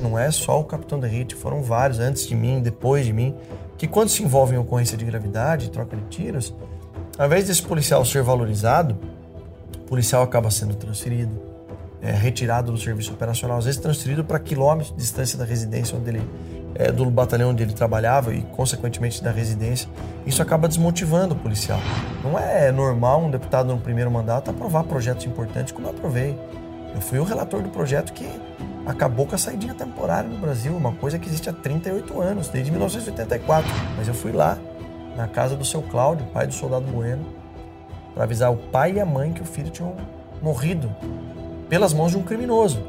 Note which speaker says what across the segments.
Speaker 1: não é só o capitão Derrite, foram vários antes de mim, depois de mim, que quando se envolvem em ocorrência de gravidade, troca de tiros, ao invés desse policial ser valorizado, o policial acaba sendo transferido, é, retirado do serviço operacional, às vezes transferido para quilômetros de distância da residência onde ele é, do batalhão onde ele trabalhava e, consequentemente, da residência, isso acaba desmotivando o policial. Não é normal um deputado no primeiro mandato aprovar projetos importantes como eu aprovei. Eu fui o relator do projeto que acabou com a saidinha temporária no Brasil, uma coisa que existe há 38 anos, desde 1984. Mas eu fui lá, na casa do seu Cláudio, pai do soldado Bueno, para avisar o pai e a mãe que o filho tinham morrido pelas mãos de um criminoso.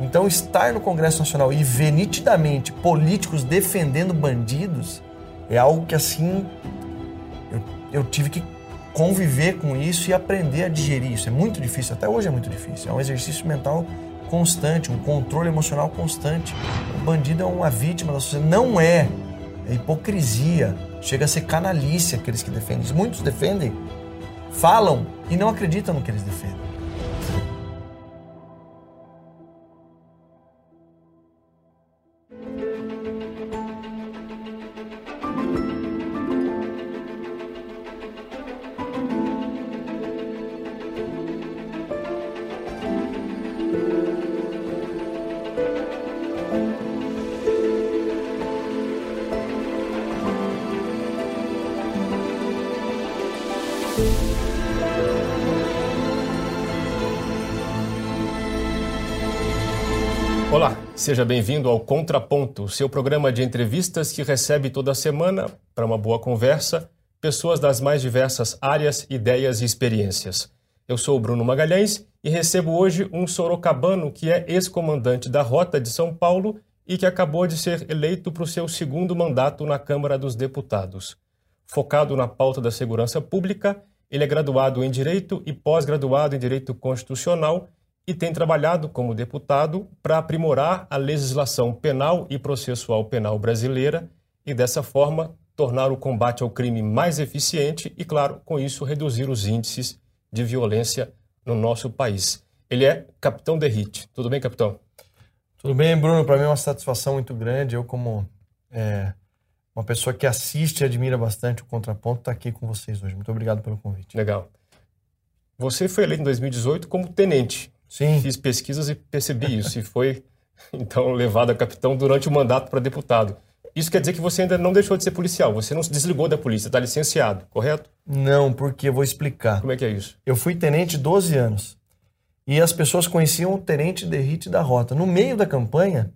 Speaker 1: Então, estar no Congresso Nacional e ver nitidamente políticos defendendo bandidos é algo que, assim, eu, eu tive que conviver com isso e aprender a digerir isso. É muito difícil, até hoje é muito difícil. É um exercício mental constante, um controle emocional constante. O bandido é uma vítima da sociedade. Não é. É hipocrisia. Chega a ser canalice aqueles que defendem. Muitos defendem, falam e não acreditam no que eles defendem.
Speaker 2: Seja bem-vindo ao Contraponto, seu programa de entrevistas que recebe toda semana, para uma boa conversa, pessoas das mais diversas áreas, ideias e experiências. Eu sou o Bruno Magalhães e recebo hoje um sorocabano que é ex-comandante da Rota de São Paulo e que acabou de ser eleito para o seu segundo mandato na Câmara dos Deputados. Focado na pauta da segurança pública, ele é graduado em Direito e pós-graduado em Direito Constitucional e tem trabalhado como deputado para aprimorar a legislação penal e processual penal brasileira e, dessa forma, tornar o combate ao crime mais eficiente e, claro, com isso, reduzir os índices de violência no nosso país. Ele é capitão Derrite. Tudo bem, capitão?
Speaker 1: Tudo bem, Bruno. Para mim é uma satisfação muito grande. Eu, como é, uma pessoa que assiste e admira bastante o Contraponto, estar tá aqui com vocês hoje. Muito obrigado pelo convite.
Speaker 2: Legal. Você foi eleito em 2018 como tenente
Speaker 1: Sim.
Speaker 2: Fiz pesquisas e percebi isso. e foi, então, levado a capitão durante o mandato para deputado. Isso quer dizer que você ainda não deixou de ser policial, você não se desligou da polícia, está licenciado, correto?
Speaker 1: Não, porque eu vou explicar.
Speaker 2: Como é que é isso?
Speaker 1: Eu fui tenente 12 anos. E as pessoas conheciam o tenente Derrite da Rota. No meio da campanha,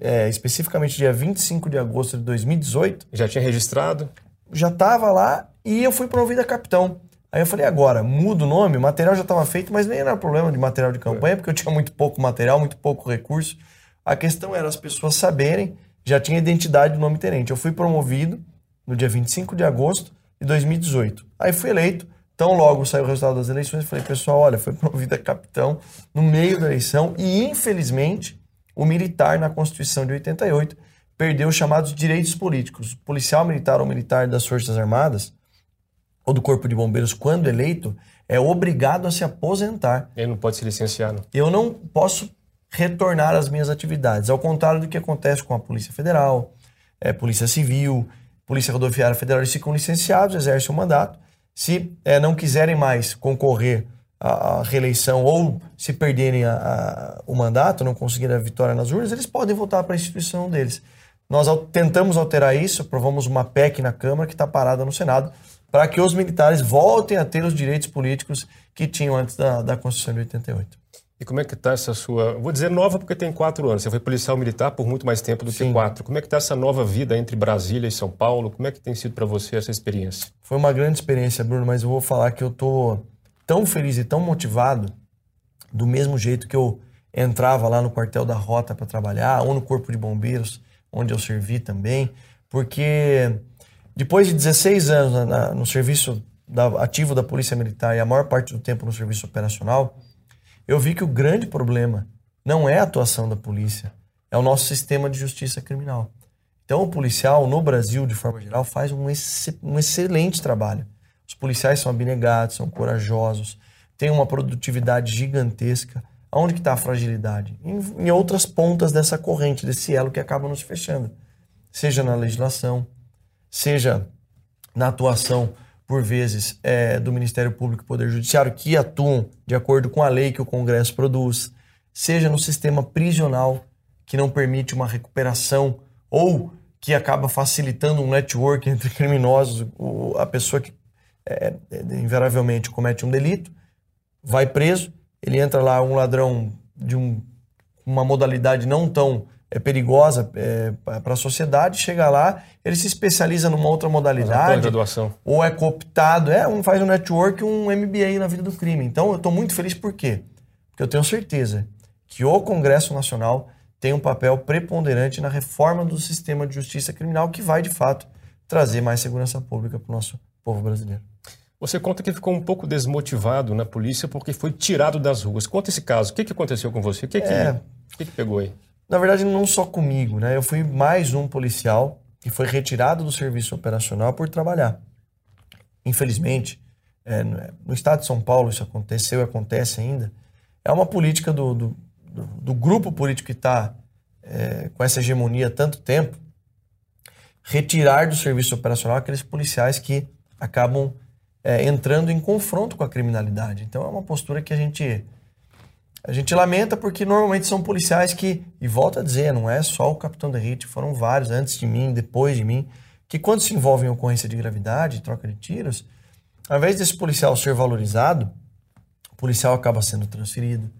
Speaker 1: é, especificamente dia 25 de agosto de 2018.
Speaker 2: Já tinha registrado?
Speaker 1: Já estava lá e eu fui promovido a capitão. Aí eu falei, agora, muda o nome, o material já estava feito, mas nem era problema de material de campanha, porque eu tinha muito pouco material, muito pouco recurso. A questão era as pessoas saberem, já tinha identidade do nome tenente. Eu fui promovido no dia 25 de agosto de 2018. Aí fui eleito, tão logo saiu o resultado das eleições, falei, pessoal, olha, foi promovido a capitão no meio da eleição e, infelizmente, o militar na Constituição de 88 perdeu os chamados direitos políticos. O policial militar ou militar das Forças Armadas ou do Corpo de Bombeiros, quando eleito, é obrigado a se aposentar.
Speaker 2: Ele não pode se licenciar, não?
Speaker 1: Eu não posso retornar às minhas atividades, ao contrário do que acontece com a Polícia Federal, é, Polícia Civil, Polícia Rodoviária Federal, eles ficam licenciados, exercem o mandato. Se é, não quiserem mais concorrer à, reeleição ou se perderem a, a, o mandato, não conseguirem a vitória nas urnas, eles podem voltar para a instituição deles. Nós tentamos alterar isso, aprovamos uma PEC na Câmara que está parada no Senado para que os militares voltem a ter os direitos políticos que tinham antes da, da Constituição de 88.
Speaker 2: E como é que está essa sua... Vou dizer nova porque tem quatro anos. Você foi policial militar por muito mais tempo do Sim. que quatro. Como é que está essa nova vida entre Brasília e São Paulo? Como é que tem sido para você essa experiência?
Speaker 1: Foi uma grande experiência, Bruno, mas eu vou falar que eu estou tão feliz e tão motivado do mesmo jeito que eu entrava lá no quartel da Rota para trabalhar, ou no Corpo de Bombeiros, onde eu servi também, porque depois de 16 anos na, na, no serviço da, ativo da Polícia Militar e a maior parte do tempo no serviço operacional, eu vi que o grande problema não é a atuação da polícia, é o nosso sistema de justiça criminal. Então, o policial no Brasil, de forma geral, faz um, ex um excelente trabalho. Os policiais são abnegados, são corajosos, têm uma produtividade gigantesca. Aonde que está a fragilidade? Em, em outras pontas dessa corrente, desse elo que acaba nos fechando. Seja na legislação, seja na atuação, por vezes, é, do Ministério Público e Poder Judiciário, que atuam de acordo com a lei que o Congresso produz, seja no sistema prisional, que não permite uma recuperação ou que acaba facilitando um network entre criminosos, a pessoa que é, é, invariavelmente comete um delito, vai preso, ele entra lá, um ladrão de um, uma modalidade não tão é, perigosa é, para a sociedade, chega lá, ele se especializa numa outra modalidade, ou é cooptado, é, um, faz um network, um MBA na vida do crime. Então eu estou muito feliz por quê? Porque eu tenho certeza que o Congresso Nacional tem um papel preponderante na reforma do sistema de justiça criminal que vai, de fato, trazer mais segurança pública para o nosso povo brasileiro.
Speaker 2: Você conta que ficou um pouco desmotivado na polícia porque foi tirado das ruas. Conta esse caso. O que, que aconteceu com você? O que, que, é, o que, que pegou aí?
Speaker 1: Na verdade, não só comigo, né? Eu fui mais um policial que foi retirado do serviço operacional por trabalhar. Infelizmente, é, no estado de São Paulo isso aconteceu e acontece ainda. É uma política do, do, do, do grupo político que está é, com essa hegemonia há tanto tempo retirar do serviço operacional aqueles policiais que acabam é, entrando em confronto com a criminalidade. Então é uma postura que a gente a gente lamenta porque normalmente são policiais que, e volta a dizer, não é só o capitão Derrite, foram vários antes de mim, depois de mim, que quando se envolvem em ocorrência de gravidade, troca de tiros, ao invés desse policial ser valorizado, o policial acaba sendo transferido,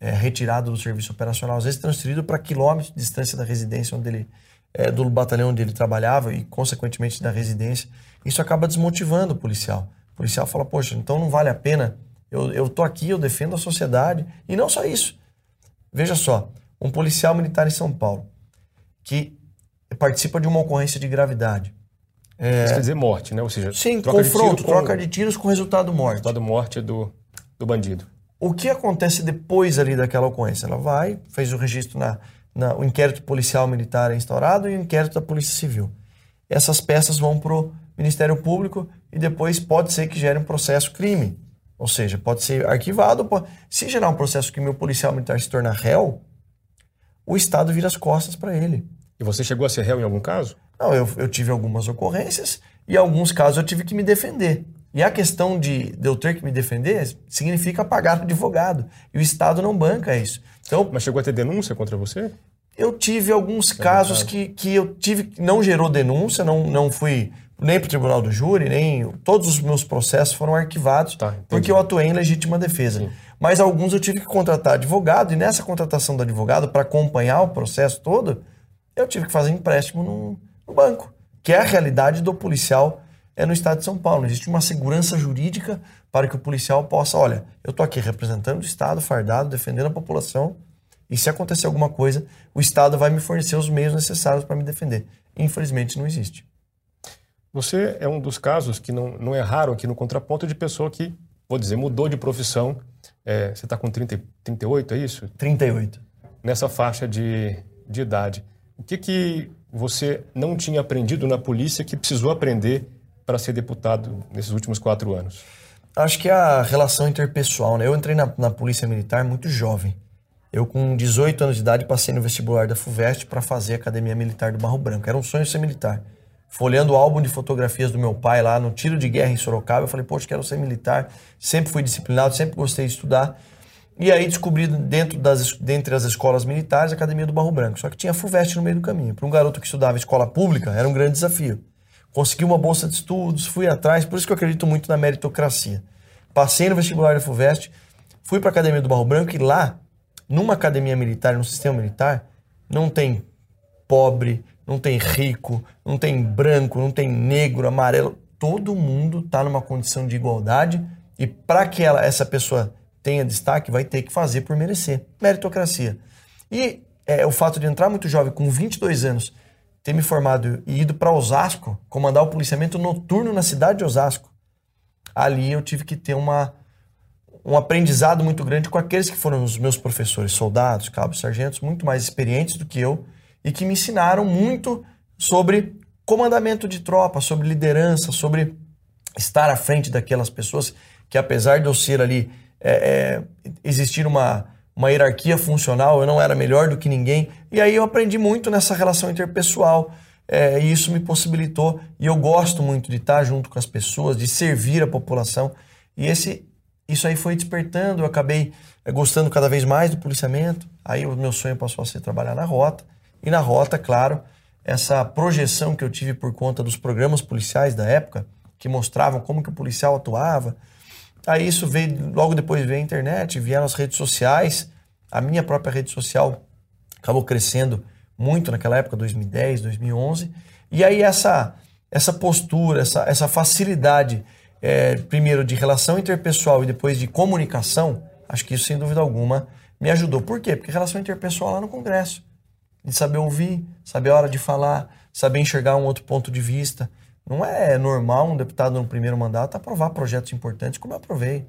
Speaker 1: é, retirado do serviço operacional, às vezes transferido para quilômetros de distância da residência onde ele, é, do batalhão onde ele trabalhava e, consequentemente, da residência. Isso acaba desmotivando o policial. O policial fala, poxa, então não vale a pena, eu, eu tô aqui, eu defendo a sociedade. E não só isso. Veja só, um policial militar em São Paulo que participa de uma ocorrência de gravidade.
Speaker 2: É... Isso quer dizer morte, né? Ou seja,
Speaker 1: Sim, troca confronto, de tiro troca de tiros com resultado morte.
Speaker 2: Resultado morte do, do bandido.
Speaker 1: O que acontece depois ali daquela ocorrência? Ela vai, fez o registro na, na o inquérito policial militar é instaurado e o inquérito da Polícia Civil. Essas peças vão para o Ministério Público e depois pode ser que gere um processo crime. Ou seja, pode ser arquivado. Pode... Se gerar um processo crime o policial militar se tornar réu, o Estado vira as costas para ele.
Speaker 2: E você chegou a ser réu em algum caso?
Speaker 1: Não, eu, eu tive algumas ocorrências e em alguns casos eu tive que me defender. E a questão de, de eu ter que me defender significa pagar advogado. E o Estado não banca isso.
Speaker 2: Então, Mas chegou a ter denúncia contra você?
Speaker 1: Eu tive alguns é casos que, que eu tive. Não gerou denúncia, não, não fui nem para o tribunal do júri, nem. Todos os meus processos foram arquivados tá, porque eu atuei em legítima defesa. Sim. Mas alguns eu tive que contratar advogado, e nessa contratação do advogado, para acompanhar o processo todo, eu tive que fazer empréstimo no, no banco, que é a realidade do policial é no estado de São Paulo. Existe uma segurança jurídica para que o policial possa, olha, eu estou aqui representando o Estado, fardado, defendendo a população, e se acontecer alguma coisa, o Estado vai me fornecer os meios necessários para me defender. Infelizmente, não existe.
Speaker 2: Você é um dos casos que não, não é raro aqui no contraponto de pessoa que, vou dizer, mudou de profissão. É, você está com 30, 38, é isso?
Speaker 1: 38.
Speaker 2: Nessa faixa de, de idade. O que, que você não tinha aprendido na polícia que precisou aprender para ser deputado nesses últimos quatro anos?
Speaker 1: Acho que a relação interpessoal, né? Eu entrei na, na Polícia Militar muito jovem. Eu, com 18 anos de idade, passei no vestibular da FUVEST para fazer a Academia Militar do Barro Branco. Era um sonho ser militar. Folhando o álbum de fotografias do meu pai lá no tiro de guerra em Sorocaba, eu falei, poxa, quero ser militar. Sempre fui disciplinado, sempre gostei de estudar. E aí descobri dentro das, dentre as escolas militares a Academia do Barro Branco. Só que tinha FUVEST no meio do caminho. Para um garoto que estudava escola pública, era um grande desafio consegui uma bolsa de estudos, fui atrás, por isso que eu acredito muito na meritocracia. Passei no vestibular da FUVEST, fui para a Academia do Barro Branco e lá, numa academia militar, num sistema militar, não tem pobre, não tem rico, não tem branco, não tem negro, amarelo. Todo mundo está numa condição de igualdade e para que ela, essa pessoa tenha destaque, vai ter que fazer por merecer. Meritocracia. E é, o fato de entrar muito jovem, com 22 anos, ter me formado e ido para Osasco, comandar o policiamento noturno na cidade de Osasco, ali eu tive que ter uma, um aprendizado muito grande com aqueles que foram os meus professores, soldados, cabos, sargentos, muito mais experientes do que eu e que me ensinaram muito sobre comandamento de tropa, sobre liderança, sobre estar à frente daquelas pessoas que, apesar de eu ser ali, é, é, existir uma, uma hierarquia funcional, eu não era melhor do que ninguém. E aí eu aprendi muito nessa relação interpessoal. É, e isso me possibilitou, e eu gosto muito de estar junto com as pessoas, de servir a população. E esse, isso aí foi despertando, eu acabei é, gostando cada vez mais do policiamento. Aí o meu sonho passou a ser trabalhar na rota. E na rota, claro, essa projeção que eu tive por conta dos programas policiais da época, que mostravam como que o policial atuava. Aí isso veio, logo depois veio a internet, vieram as redes sociais. A minha própria rede social acabou crescendo muito naquela época, 2010, 2011. E aí essa, essa postura, essa, essa facilidade, é, primeiro de relação interpessoal e depois de comunicação, acho que isso sem dúvida alguma me ajudou. Por quê? Porque relação interpessoal lá no Congresso, de saber ouvir, saber a hora de falar, saber enxergar um outro ponto de vista. Não é normal um deputado no primeiro mandato aprovar projetos importantes como eu aprovei.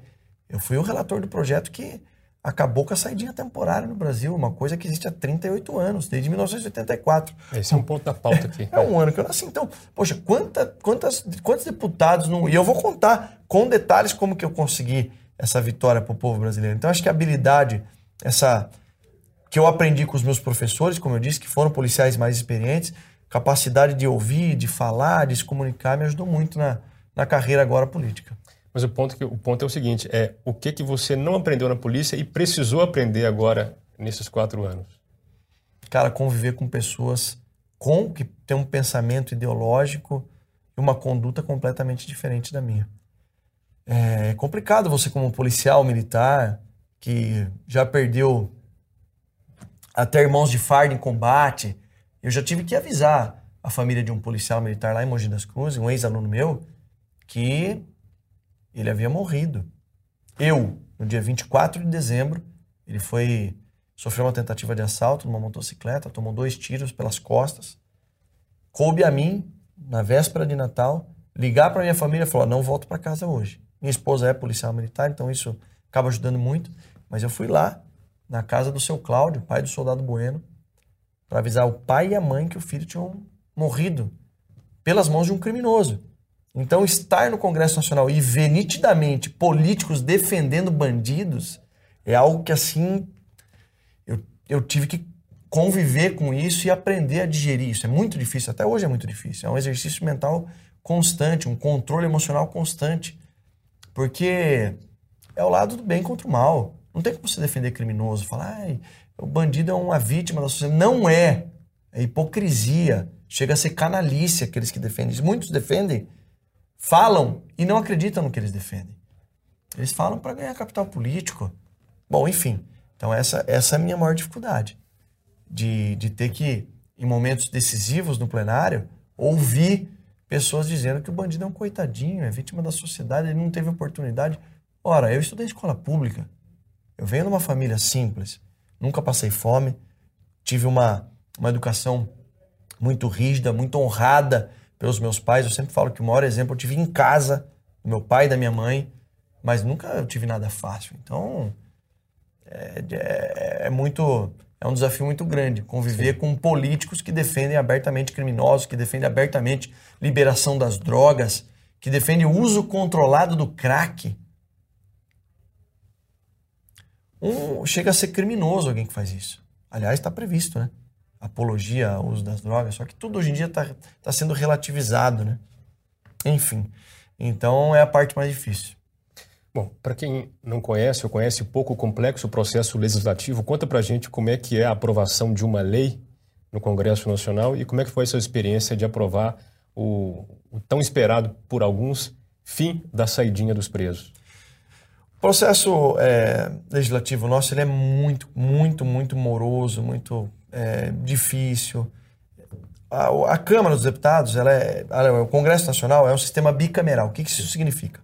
Speaker 1: Eu fui o relator do projeto que acabou com a saidinha temporária no Brasil, uma coisa que existe há 38 anos, desde 1984.
Speaker 2: Esse é um ponto da pauta aqui.
Speaker 1: É um ano que eu nasci. Então, poxa, quanta, quantas, quantos deputados não. E eu vou contar com detalhes como que eu consegui essa vitória para o povo brasileiro. Então, acho que a habilidade, essa que eu aprendi com os meus professores, como eu disse, que foram policiais mais experientes, capacidade de ouvir, de falar, de se comunicar, me ajudou muito na, na carreira agora política.
Speaker 2: Mas o ponto, que, o ponto é o seguinte: é o que, que você não aprendeu na polícia e precisou aprender agora nesses quatro anos?
Speaker 1: Cara, conviver com pessoas com que têm um pensamento ideológico e uma conduta completamente diferente da minha. É complicado você, como policial militar, que já perdeu até irmãos de farda em combate. Eu já tive que avisar a família de um policial militar lá em Mogi das Cruzes, um ex-aluno meu, que ele havia morrido. Eu, no dia 24 de dezembro, ele foi sofreu uma tentativa de assalto numa motocicleta, tomou dois tiros pelas costas. Coube a mim, na véspera de Natal, ligar para minha família e falar: não volto para casa hoje. Minha esposa é policial militar, então isso acaba ajudando muito. Mas eu fui lá, na casa do seu Cláudio, pai do soldado Bueno, para avisar o pai e a mãe que o filho tinham morrido pelas mãos de um criminoso. Então, estar no Congresso Nacional e ver nitidamente políticos defendendo bandidos é algo que, assim, eu, eu tive que conviver com isso e aprender a digerir isso. É muito difícil, até hoje é muito difícil. É um exercício mental constante, um controle emocional constante. Porque é o lado do bem contra o mal. Não tem como você defender criminoso, falar, ah, o bandido é uma vítima da sociedade. Não é. É hipocrisia. Chega a ser canalice aqueles que defendem. Muitos defendem falam e não acreditam no que eles defendem. Eles falam para ganhar capital político. Bom, enfim. Então, essa, essa é a minha maior dificuldade. De, de ter que, em momentos decisivos no plenário, ouvir pessoas dizendo que o bandido é um coitadinho, é vítima da sociedade, ele não teve oportunidade. Ora, eu estudei em escola pública. Eu venho de uma família simples. Nunca passei fome. Tive uma, uma educação muito rígida, muito honrada pelos meus pais. Eu sempre falo que o maior exemplo eu tive em casa, do meu pai e da minha mãe, mas nunca tive nada fácil. Então, é, é, é muito. É um desafio muito grande conviver Sim. com políticos que defendem abertamente criminosos, que defendem abertamente liberação das drogas, que defendem o uso controlado do crack. Um, chega a ser criminoso alguém que faz isso. Aliás, está previsto, né? apologia ao uso das drogas, só que tudo hoje em dia está tá sendo relativizado, né? Enfim, então é a parte mais difícil.
Speaker 2: Bom, para quem não conhece ou conhece pouco o complexo processo legislativo, conta para gente como é que é a aprovação de uma lei no Congresso Nacional e como é que foi a sua experiência de aprovar o, o tão esperado por alguns fim da saidinha dos presos.
Speaker 1: O processo é, legislativo nosso ele é muito, muito, muito moroso, muito é, difícil. A, a, Câmara dos Deputados, é, ela, o Congresso Nacional é um sistema bicameral. O que, que isso significa?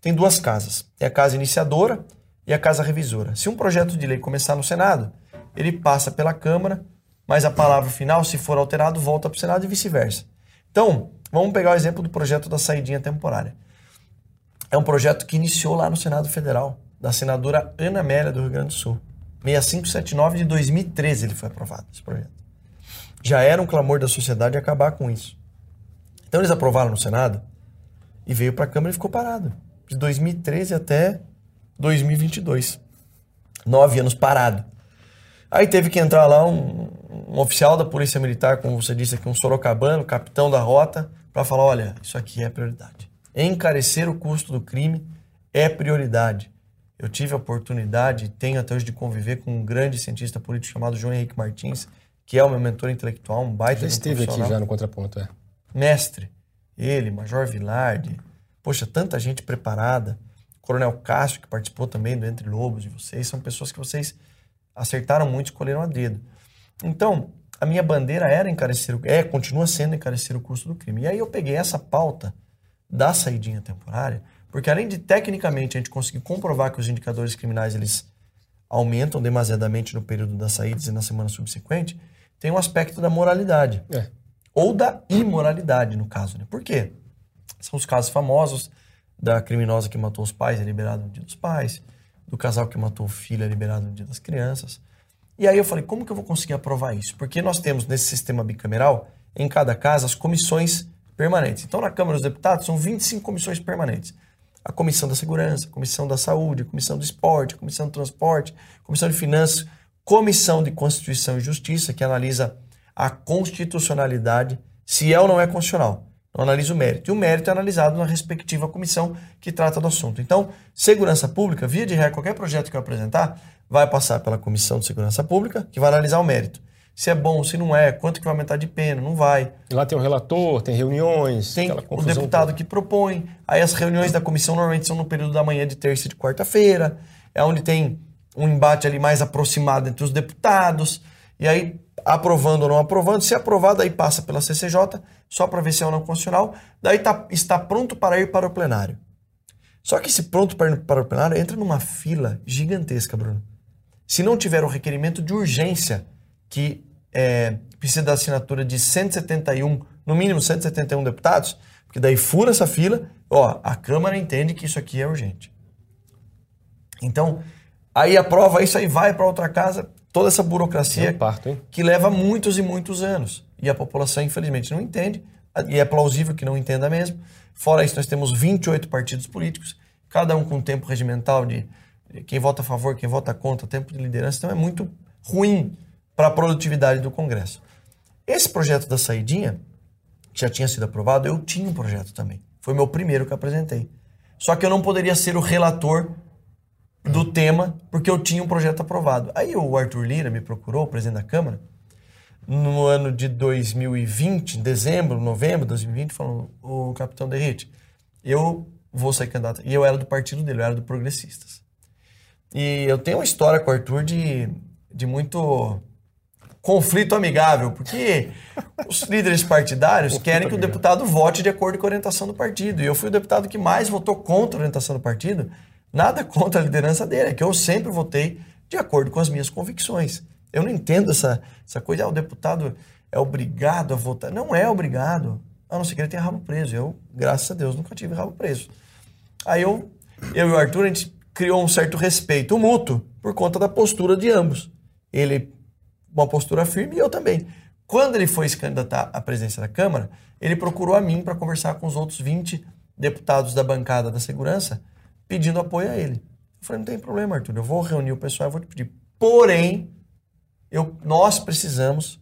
Speaker 1: Tem duas casas. Tem a casa iniciadora e a casa revisora. Se um projeto de lei começar no Senado, ele passa pela Câmara, mas a palavra final, se for alterado, volta para o Senado e vice-versa. Então, vamos pegar o exemplo do projeto da saidinha temporária. É um projeto que iniciou lá no Senado Federal, da senadora Ana Amélia do Rio Grande do Sul. 6579 de 2013 ele foi aprovado, esse projeto. Já era um clamor da sociedade acabar com isso. Então eles aprovaram no Senado e veio para a Câmara e ficou parado. De 2013 até 2022. Nove anos parado. Aí teve que entrar lá um, um oficial da Polícia Militar, como você disse aqui, um sorocabano, capitão da rota, para falar: olha, isso aqui é prioridade. Encarecer o custo do crime é prioridade. Eu tive a oportunidade, tenho até hoje de conviver com um grande cientista político chamado João Henrique Martins, que é o meu mentor intelectual, um baita
Speaker 2: já esteve aqui já no contraponto, é.
Speaker 1: Mestre, ele, Major Vilardi, poxa, tanta gente preparada, Coronel Cássio, que participou também do Entre Lobos de vocês, são pessoas que vocês acertaram muito, escolheram a dedo. Então, a minha bandeira era encarecer, é, continua sendo encarecer o custo do crime. E aí eu peguei essa pauta da saidinha temporária, porque além de tecnicamente a gente conseguir comprovar que os indicadores criminais eles aumentam demasiadamente no período das saídas e na semana subsequente, tem um aspecto da moralidade. É. Ou da imoralidade, no caso. Né? Por quê? São os casos famosos da criminosa que matou os pais, é liberado no dia dos pais, do casal que matou o filho, é liberado no dia das crianças. E aí eu falei, como que eu vou conseguir aprovar isso? Porque nós temos nesse sistema bicameral, em cada casa, as comissões permanentes. Então, na Câmara dos Deputados, são 25 comissões permanentes. A Comissão da Segurança, a Comissão da Saúde, a Comissão do Esporte, a Comissão do Transporte, a Comissão de Finanças, Comissão de Constituição e Justiça, que analisa a constitucionalidade, se é ou não é constitucional. Não analisa o mérito. E o mérito é analisado na respectiva comissão que trata do assunto. Então, segurança pública, via de regra, qualquer projeto que eu apresentar, vai passar pela Comissão de Segurança Pública, que vai analisar o mérito. Se é bom, se não é, quanto que vai aumentar de pena, não vai.
Speaker 2: E lá tem o relator, tem reuniões.
Speaker 1: Tem o deputado toda. que propõe. Aí as reuniões da comissão normalmente são no período da manhã de terça e de quarta-feira. É onde tem um embate ali mais aproximado entre os deputados. E aí, aprovando ou não aprovando, se aprovado, aí passa pela CCJ, só para ver se é ou não constitucional. Daí tá, está pronto para ir para o plenário. Só que esse pronto para ir para o plenário entra numa fila gigantesca, Bruno. Se não tiver o requerimento de urgência, que é, precisa da assinatura de 171, no mínimo 171 deputados, porque daí fura essa fila, ó, a Câmara entende que isso aqui é urgente. Então, aí aprova isso, aí vai para outra casa, toda essa burocracia
Speaker 2: parto,
Speaker 1: que leva muitos e muitos anos. E a população, infelizmente, não entende, e é plausível que não entenda mesmo. Fora isso, nós temos 28 partidos políticos, cada um com tempo regimental de quem vota a favor, quem vota contra, tempo de liderança, então é muito ruim para a produtividade do Congresso. Esse projeto da saidinha, que já tinha sido aprovado, eu tinha um projeto também. Foi meu primeiro que apresentei. Só que eu não poderia ser o relator do tema, porque eu tinha um projeto aprovado. Aí o Arthur Lira me procurou, o presidente da Câmara, no ano de 2020, dezembro, novembro de 2020, falou: o capitão Derrite, eu vou sair candidato. E eu era do partido dele, eu era do Progressistas. E eu tenho uma história com o Arthur de, de muito conflito amigável, porque os líderes partidários querem que o deputado vote de acordo com a orientação do partido. E eu fui o deputado que mais votou contra a orientação do partido. Nada contra a liderança dele, é que eu sempre votei de acordo com as minhas convicções. Eu não entendo essa, essa coisa, ah, o deputado é obrigado a votar. Não é obrigado, a não ser que ele tenha rabo preso. Eu, graças a Deus, nunca tive rabo preso. Aí eu, eu e o Arthur, a gente criou um certo respeito mútuo por conta da postura de ambos. Ele, uma postura firme, e eu também. Quando ele foi se candidatar à presidência da Câmara, ele procurou a mim para conversar com os outros 20 deputados da bancada da segurança, pedindo apoio a ele. Eu falei, não tem problema, Arthur, eu vou reunir o pessoal, eu vou te pedir. Porém, eu, nós precisamos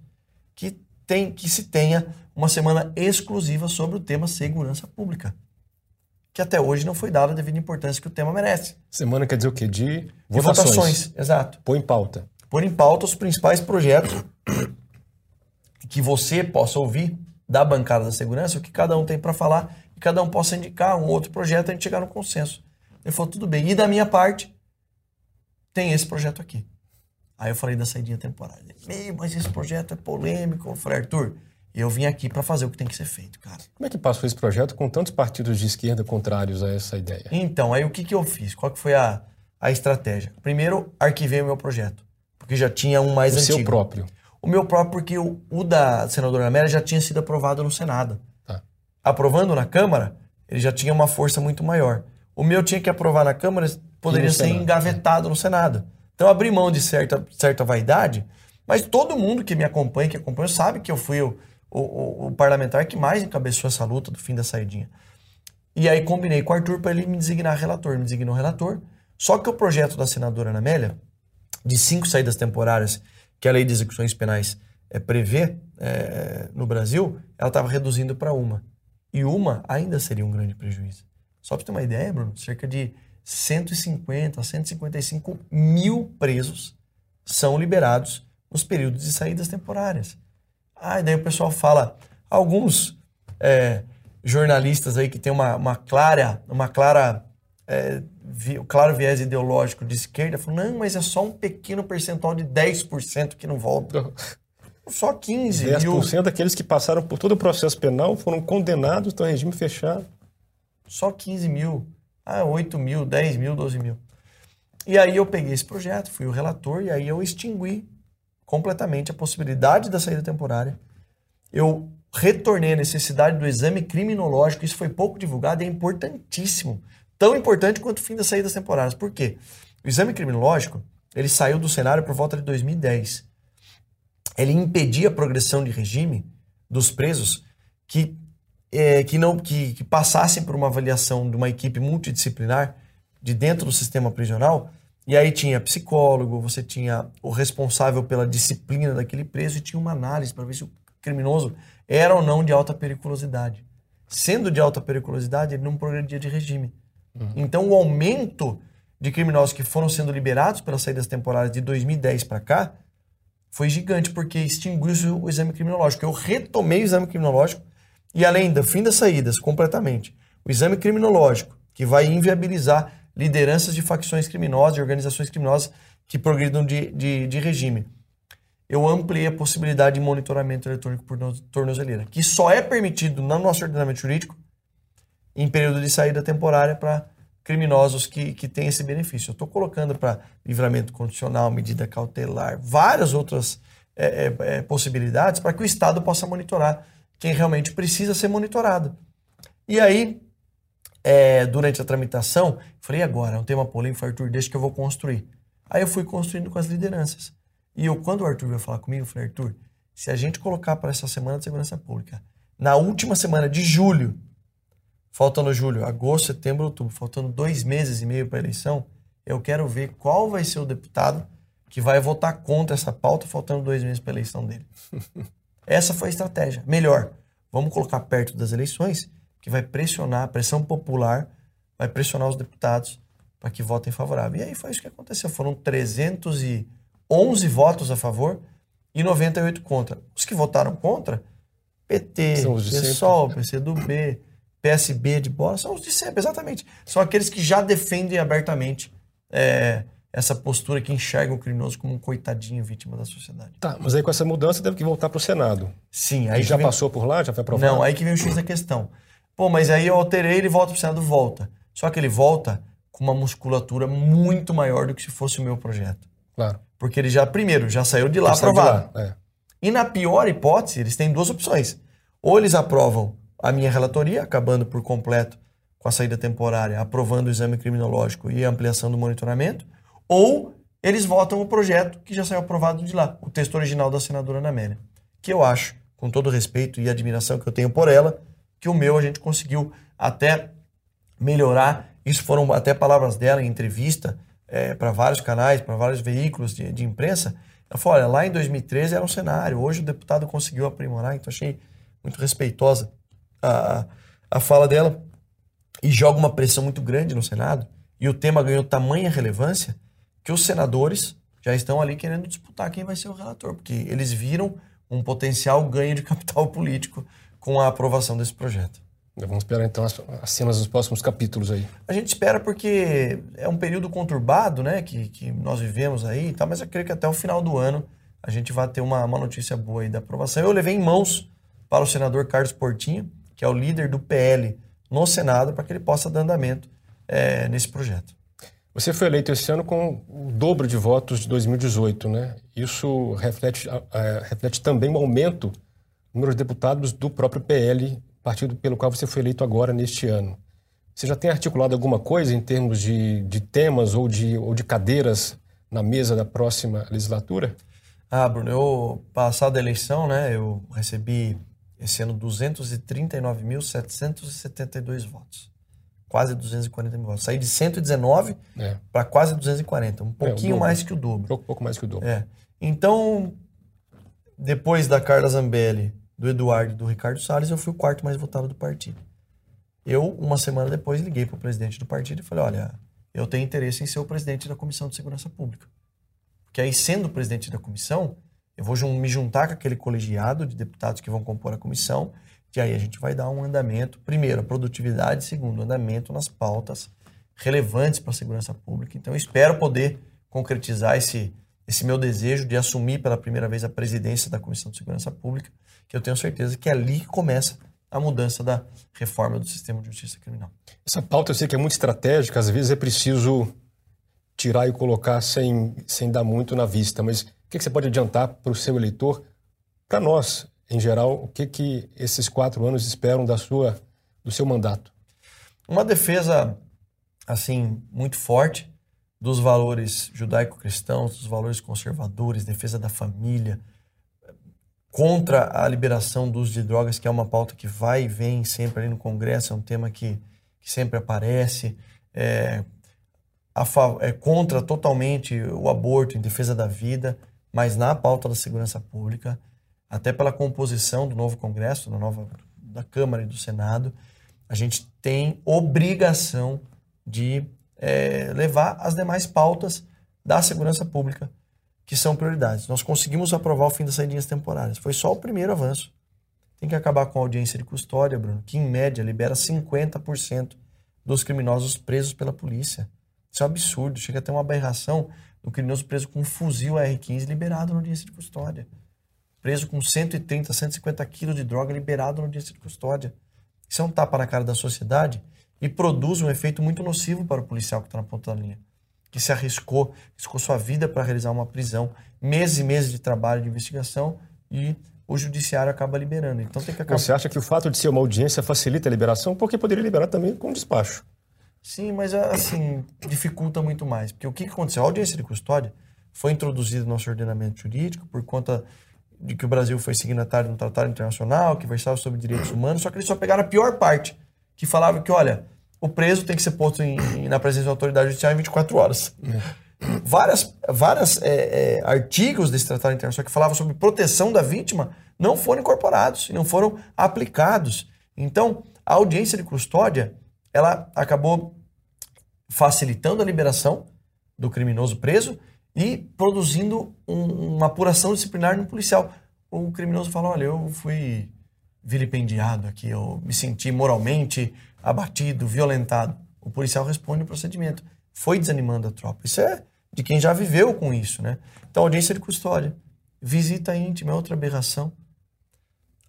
Speaker 1: que, tem, que se tenha uma semana exclusiva sobre o tema segurança pública que até hoje não foi dada a devida importância que o tema merece.
Speaker 2: Semana quer dizer o quê? De,
Speaker 1: de votações. votações. Exato.
Speaker 2: Põe em pauta.
Speaker 1: Põe em pauta os principais projetos que você possa ouvir da bancada da segurança, o que cada um tem para falar, e cada um possa indicar um outro projeto e a gente chegar no consenso. Ele falou, tudo bem. E da minha parte, tem esse projeto aqui. Aí eu falei da saidinha temporária. Meio, mas esse projeto é polêmico. Eu falei, Arthur, eu vim aqui para fazer o que tem que ser feito, cara.
Speaker 2: Como é que passou esse projeto com tantos partidos de esquerda contrários a essa ideia?
Speaker 1: Então, aí o que, que eu fiz? Qual que foi a, a estratégia? Primeiro, arquivei o meu projeto, porque já tinha um mais
Speaker 2: o
Speaker 1: antigo.
Speaker 2: O seu próprio?
Speaker 1: O meu próprio, porque o, o da senadora Amélia já tinha sido aprovado no Senado.
Speaker 2: Tá.
Speaker 1: Aprovando na Câmara, ele já tinha uma força muito maior. O meu tinha que aprovar na Câmara, poderia ser Senado, engavetado no Senado. Então, abri mão de certa, certa vaidade, mas todo mundo que me acompanha, que acompanha, sabe que eu fui o o, o, parlamentar que mais encabeçou essa luta do fim da saidinha. E aí combinei com o Arthur para ele me designar relator. Me designou relator. Só que o projeto da senadora Ana Amélia, de cinco saídas temporárias que a lei de execuções penais é, prevê é, no Brasil, ela estava reduzindo para uma. E uma ainda seria um grande prejuízo. Só para ter uma ideia, Bruno, cerca de 150 a 155 mil presos são liberados nos períodos de saídas temporárias. Ah, e daí o pessoal fala, alguns é, jornalistas aí que tem uma, uma clara, uma clara, é, vi, claro viés ideológico de esquerda, falam, não, mas é só um pequeno percentual de 10% que não volta. Só 15 10% mil.
Speaker 2: 10% daqueles que passaram por todo o processo penal foram condenados, estão em regime fechado.
Speaker 1: Só 15 mil. Ah, 8 mil, 10 mil, 12 mil. E aí eu peguei esse projeto, fui o relator, e aí eu extingui completamente a possibilidade da saída temporária. Eu retornei a necessidade do exame criminológico, isso foi pouco divulgado e é importantíssimo. Tão importante quanto o fim das saídas temporárias. Por quê? O exame criminológico, ele saiu do cenário por volta de 2010. Ele impedia a progressão de regime dos presos que, é, que, não, que, que passassem por uma avaliação de uma equipe multidisciplinar de dentro do sistema prisional e aí tinha psicólogo, você tinha o responsável pela disciplina daquele preso e tinha uma análise para ver se o criminoso era ou não de alta periculosidade. Sendo de alta periculosidade, ele não progredia de regime. Então, o aumento de criminosos que foram sendo liberados pelas saídas temporárias de 2010 para cá foi gigante, porque extinguiu o exame criminológico. Eu retomei o exame criminológico e, além do fim das saídas, completamente, o exame criminológico, que vai inviabilizar lideranças de facções criminosas, de organizações criminosas que progridam de, de, de regime. Eu ampliei a possibilidade de monitoramento eletrônico por tornozeleira, que só é permitido no nosso ordenamento jurídico em período de saída temporária para criminosos que, que têm esse benefício. Eu estou colocando para livramento condicional, medida cautelar, várias outras é, é, é, possibilidades para que o Estado possa monitorar quem realmente precisa ser monitorado. E aí, é, durante a tramitação, falei, agora, é um tema polêmico, Arthur, deixa que eu vou construir. Aí eu fui construindo com as lideranças. E eu, quando o Arthur veio falar comigo, eu falei, Arthur, se a gente colocar para essa semana de segurança pública, na última semana de julho, faltando julho, agosto, setembro, outubro, faltando dois meses e meio para a eleição, eu quero ver qual vai ser o deputado que vai votar contra essa pauta, faltando dois meses para a eleição dele. essa foi a estratégia. Melhor, vamos colocar perto das eleições que vai pressionar, a pressão popular vai pressionar os deputados para que votem favorável. E aí foi isso que aconteceu. Foram 311 votos a favor e 98 contra. Os que votaram contra, PT, PSOL, PCdoB, PSB de bola, são os de sempre, exatamente. São aqueles que já defendem abertamente é, essa postura que enxergam o criminoso como um coitadinho vítima da sociedade.
Speaker 2: Tá, mas aí com essa mudança teve que voltar para o Senado.
Speaker 1: Sim.
Speaker 2: Aí já vem... passou por lá? Já foi aprovado?
Speaker 1: Não, aí que vem o X da questão. Pô, mas aí eu alterei, ele volta para o Senado, volta. Só que ele volta com uma musculatura muito maior do que se fosse o meu projeto.
Speaker 2: Claro.
Speaker 1: Porque ele já, primeiro, já saiu de lá aprovado. É. E na pior hipótese, eles têm duas opções. Ou eles aprovam a minha relatoria, acabando por completo com a saída temporária, aprovando o exame criminológico e ampliação do monitoramento, ou eles votam o projeto que já saiu aprovado de lá, o texto original da senadora Ana. Que eu acho, com todo o respeito e admiração que eu tenho por ela, que o meu a gente conseguiu até melhorar. Isso foram até palavras dela em entrevista é, para vários canais, para vários veículos de, de, imprensa. Ela falou: olha, lá em 2013 era um cenário, hoje o deputado conseguiu aprimorar, então achei muito respeitosa a, a fala dela e joga uma pressão muito grande no Senado. E o tema ganhou tamanha relevância que os senadores já estão ali querendo disputar quem vai ser o relator, porque eles viram um potencial ganho de capital político com a aprovação desse projeto.
Speaker 2: Vamos esperar então as, as cenas dos próximos capítulos aí.
Speaker 1: A gente espera porque é um período conturbado, né, que, que nós vivemos aí, tá, mas eu creio que até o final do ano a gente vai ter uma, uma notícia boa aí da aprovação. Eu levei em mãos para o senador Carlos Portinho, que é o líder do PL no Senado, para que ele possa dar andamento é, nesse projeto.
Speaker 2: Você foi eleito esse ano com o dobro de votos de 2018, né? Isso reflete, é, reflete também um aumento número de deputados do próprio PL, partido pelo qual você foi eleito agora neste ano. Você já tem articulado alguma coisa em termos de, de temas ou de, ou de cadeiras na mesa da próxima legislatura?
Speaker 1: Ah, Bruno, eu, passada a eleição, né, eu recebi ano 239.772 votos. quase 240 mil votos. Saí de 119 é. para quase 240, um pouquinho é, mais que o dobro.
Speaker 2: Um pouco mais que o dobro.
Speaker 1: É. Então, depois da Carla Zambelli, do Eduardo e do Ricardo Salles, eu fui o quarto mais votado do partido. Eu, uma semana depois, liguei para o presidente do partido e falei: olha, eu tenho interesse em ser o presidente da Comissão de Segurança Pública. Porque aí, sendo o presidente da comissão, eu vou me juntar com aquele colegiado de deputados que vão compor a comissão e aí a gente vai dar um andamento, primeiro, a produtividade, segundo, andamento nas pautas relevantes para a segurança pública. Então, espero poder concretizar esse, esse meu desejo de assumir pela primeira vez a presidência da Comissão de Segurança Pública, que eu tenho certeza que é ali que começa a mudança da reforma do sistema de justiça criminal.
Speaker 2: Essa pauta eu sei que é muito estratégica, às vezes é preciso tirar e colocar sem, sem dar muito na vista, mas que, que você pode adiantar para o seu eleitor, para nós, em geral, o que, que esses quatro anos esperam da sua, do seu mandato?
Speaker 1: Uma defesa, assim, muito forte dos valores judaico-cristãos, dos valores conservadores, defesa da família, contra a liberação do uso de drogas, que é uma pauta que vai e vem sempre ali no Congresso, é um tema que, que sempre aparece, é, a, é contra totalmente o aborto em defesa da vida, mas na pauta da segurança pública até pela composição do novo Congresso, da nova da Câmara e do Senado, a gente tem obrigação de é, levar as demais pautas da segurança pública, que são prioridades. Nós conseguimos aprovar o fim das saídas temporárias. Foi só o primeiro avanço. Tem que acabar com a audiência de custódia, Bruno, que em média libera 50% dos criminosos presos pela polícia. Isso é um absurdo. Chega a ter uma aberração do criminoso preso com um fuzil AR-15 liberado na audiência de custódia preso com 130, 150 quilos de droga liberado no dia de custódia. Isso é um tapa na cara da sociedade e produz um efeito muito nocivo para o policial que está na ponta da linha, que se arriscou, arriscou sua vida para realizar uma prisão, meses e meses de trabalho de investigação e o judiciário acaba liberando. Então tem que acabar...
Speaker 2: Você acha que o fato de ser uma audiência facilita a liberação? Porque poderia liberar também com despacho.
Speaker 1: Sim, mas assim, dificulta muito mais. Porque o que aconteceu? A audiência de custódia foi introduzida no nosso ordenamento jurídico por conta de que o Brasil foi signatário de um tratado internacional que versava sobre direitos humanos, só que eles só pegaram a pior parte, que falava que, olha, o preso tem que ser posto em, em, na presença da autoridade judicial em 24 horas. É. Várias, várias é, é, artigos desse tratado internacional que falavam sobre proteção da vítima não foram incorporados e não foram aplicados. Então, a audiência de custódia, ela acabou facilitando a liberação do criminoso preso e produzindo um, uma apuração disciplinar no policial. O criminoso fala: olha, eu fui vilipendiado aqui, eu me senti moralmente abatido, violentado. O policial responde o procedimento. Foi desanimando a tropa. Isso é de quem já viveu com isso, né? Então, audiência de custódia, visita íntima é outra aberração,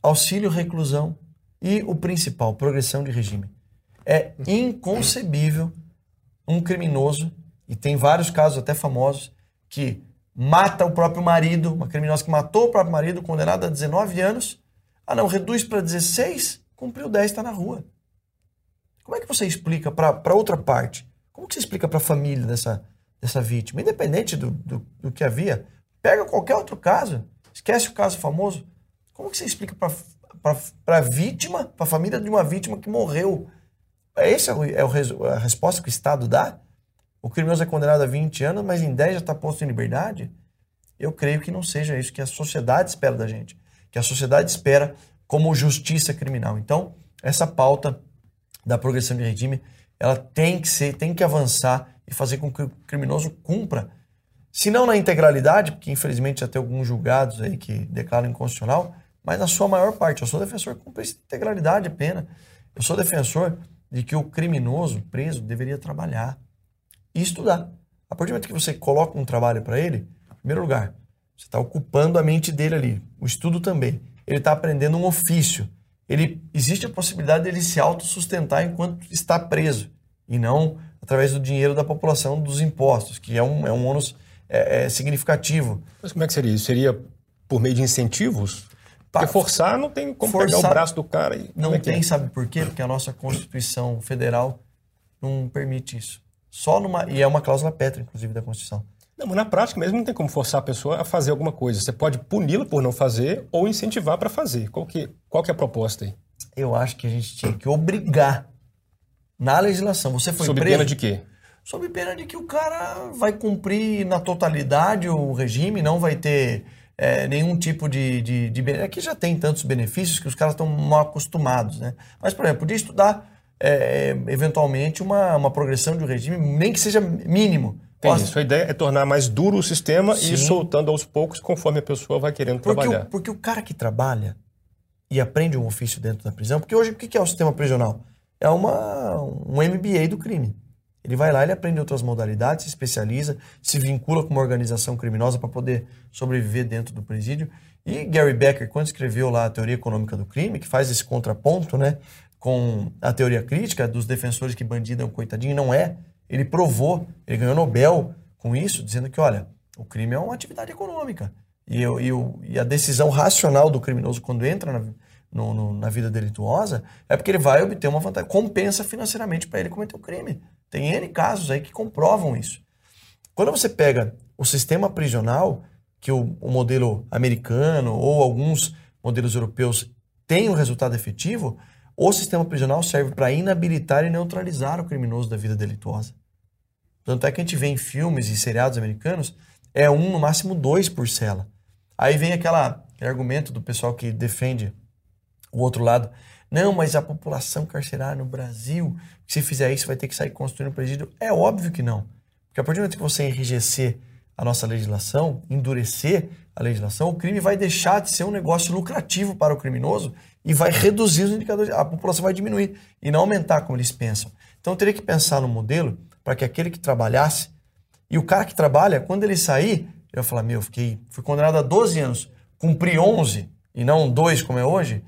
Speaker 1: auxílio reclusão e o principal, progressão de regime. É inconcebível um criminoso, e tem vários casos até famosos, que mata o próprio marido, uma criminosa que matou o próprio marido, condenada a 19 anos. Ah, não, reduz para 16, cumpriu 10, está na rua. Como é que você explica para outra parte? Como que você explica para a família dessa, dessa vítima? Independente do, do, do, que havia, pega qualquer outro caso, esquece o caso famoso. Como que você explica para a vítima, para a família de uma vítima que morreu? Essa é, é a resposta que o Estado dá? o criminoso é condenado a 20 anos, mas em 10 já está posto em liberdade, eu creio que não seja isso que a sociedade espera da gente, que a sociedade espera como justiça criminal. Então, essa pauta da progressão de regime, ela tem que ser, tem que avançar e fazer com que o criminoso cumpra, se não na integralidade, porque infelizmente já tem alguns julgados aí que declaram inconstitucional, mas na sua maior parte. Eu sou defensor que cumpra integralidade a pena. Eu sou defensor de que o criminoso preso deveria trabalhar e estudar. A partir do momento que você coloca um trabalho para ele, em primeiro lugar, você está ocupando a mente dele ali. O estudo também. Ele está aprendendo um ofício. Ele existe a possibilidade dele se autossustentar enquanto está preso e não através do dinheiro da população dos impostos, que é um, é um ônus é, é significativo.
Speaker 2: Mas como é que seria isso? Seria por meio de incentivos? Porque forçar não tem como forçar, pegar o braço do cara. E,
Speaker 1: não
Speaker 2: é
Speaker 1: tem,
Speaker 2: é?
Speaker 1: sabe por quê? Porque a nossa Constituição Federal não permite isso. Só numa. E é uma cláusula petra, inclusive, da Constituição.
Speaker 2: Não, mas na prática mesmo não tem como forçar a pessoa a fazer alguma coisa. Você pode puni-la por não fazer ou incentivar para fazer. Qual que, qual que é a proposta aí?
Speaker 1: Eu acho que a gente tinha que obrigar Na legislação. Você foi
Speaker 2: Sob
Speaker 1: preso.
Speaker 2: pena de quê?
Speaker 1: Sob pena de que o cara vai cumprir na totalidade o regime, não vai ter é, nenhum tipo de, de, de. Aqui já tem tantos benefícios que os caras estão mal acostumados, né? Mas, por exemplo, podia estudar é, eventualmente uma, uma progressão de um regime, nem que seja mínimo.
Speaker 2: Tem isso. A ideia é tornar mais duro o sistema Sim. e ir soltando aos poucos conforme a pessoa vai querendo
Speaker 1: porque
Speaker 2: trabalhar.
Speaker 1: O, porque o cara que trabalha e aprende um ofício dentro da prisão, porque hoje o que é o sistema prisional? É uma, um MBA do crime. Ele vai lá, ele aprende outras modalidades, se especializa, se vincula com uma organização criminosa para poder sobreviver dentro do presídio. E Gary Becker, quando escreveu lá a teoria econômica do crime, que faz esse contraponto né, com a teoria crítica dos defensores que bandido é um coitadinho, não é. Ele provou, ele ganhou Nobel com isso, dizendo que, olha, o crime é uma atividade econômica. E, eu, e, o, e a decisão racional do criminoso quando entra na, no, no, na vida delituosa é porque ele vai obter uma vantagem, compensa financeiramente para ele cometer o crime. Tem N casos aí que comprovam isso. Quando você pega o sistema prisional, que o, o modelo americano ou alguns modelos europeus têm um resultado efetivo, o sistema prisional serve para inabilitar e neutralizar o criminoso da vida delituosa. Tanto é que a gente vê em filmes e seriados americanos, é um, no máximo dois por cela. Aí vem aquela, aquele argumento do pessoal que defende o outro lado. Não, mas a população carcerária no Brasil, se fizer isso, vai ter que sair construindo presídio. É óbvio que não. Porque a partir do momento que você enrijecer a nossa legislação, endurecer a legislação, o crime vai deixar de ser um negócio lucrativo para o criminoso e vai reduzir os indicadores. A população vai diminuir e não aumentar como eles pensam. Então teria que pensar no modelo para que aquele que trabalhasse e o cara que trabalha, quando ele sair, ele vai falar: Meu, fiquei, fui condenado a 12 anos, cumpri 11 e não 2 como é hoje.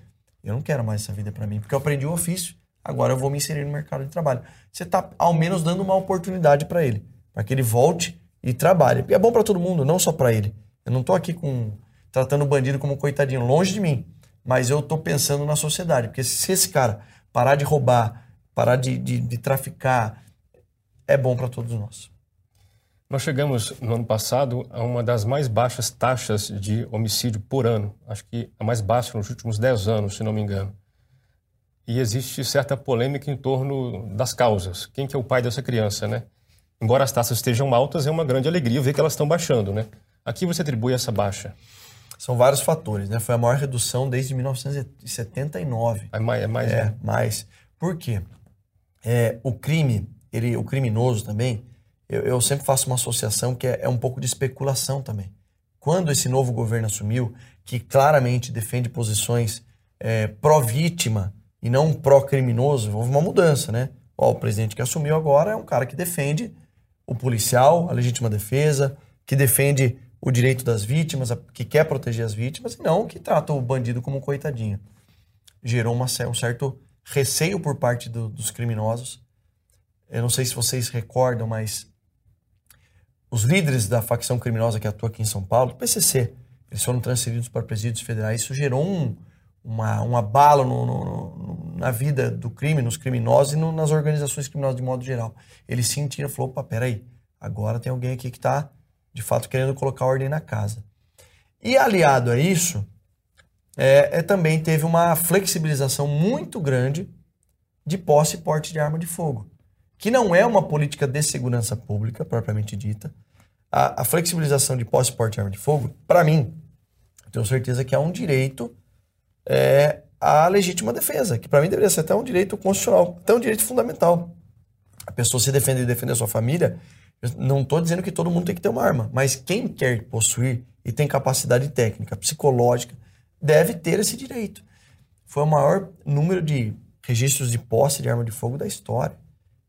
Speaker 1: Eu não quero mais essa vida para mim, porque eu aprendi o ofício, agora eu vou me inserir no mercado de trabalho. Você está, ao menos, dando uma oportunidade para ele, para que ele volte e trabalhe. E é bom para todo mundo, não só para ele. Eu não estou aqui com tratando o bandido como coitadinho, longe de mim. Mas eu estou pensando na sociedade, porque se esse cara parar de roubar, parar de, de, de traficar, é bom para todos nós.
Speaker 2: Nós chegamos no ano passado a uma das mais baixas taxas de homicídio por ano. Acho que a mais baixa nos últimos 10 anos, se não me engano. E existe certa polêmica em torno das causas. Quem que é o pai dessa criança, né? Embora as taxas estejam altas, é uma grande alegria ver que elas estão baixando, né? A que você atribui essa baixa?
Speaker 1: São vários fatores, né? Foi a maior redução desde 1979.
Speaker 2: É mais, é mais.
Speaker 1: É, né? mais. Por quê? É, o crime, ele, o criminoso também, eu, eu sempre faço uma associação que é, é um pouco de especulação também. Quando esse novo governo assumiu, que claramente defende posições é, pró-vítima e não pró-criminoso, houve uma mudança, né? Ó, o presidente que assumiu agora é um cara que defende o policial, a legítima defesa, que defende o direito das vítimas, que quer proteger as vítimas, e não que trata o bandido como um coitadinho. Gerou uma, um certo receio por parte do, dos criminosos. Eu não sei se vocês recordam, mas os líderes da facção criminosa que atua aqui em São Paulo, PCC, eles foram transferidos para presídios federais. Isso gerou um, uma, um abalo no, no, na vida do crime, nos criminosos e no, nas organizações criminosas de modo geral. Eles sentiram, falou, opa, peraí, agora tem alguém aqui que está, de fato, querendo colocar ordem na casa. E aliado a isso, é, é, também teve uma flexibilização muito grande de posse e porte de arma de fogo que não é uma política de segurança pública, propriamente dita. A, a flexibilização de posse, porte de arma de fogo, para mim, tenho certeza que é um direito é, à legítima defesa, que para mim deveria ser até um direito constitucional, até um direito fundamental. A pessoa se defender e defender a sua família, não estou dizendo que todo mundo tem que ter uma arma, mas quem quer possuir e tem capacidade técnica, psicológica, deve ter esse direito. Foi o maior número de registros de posse de arma de fogo da história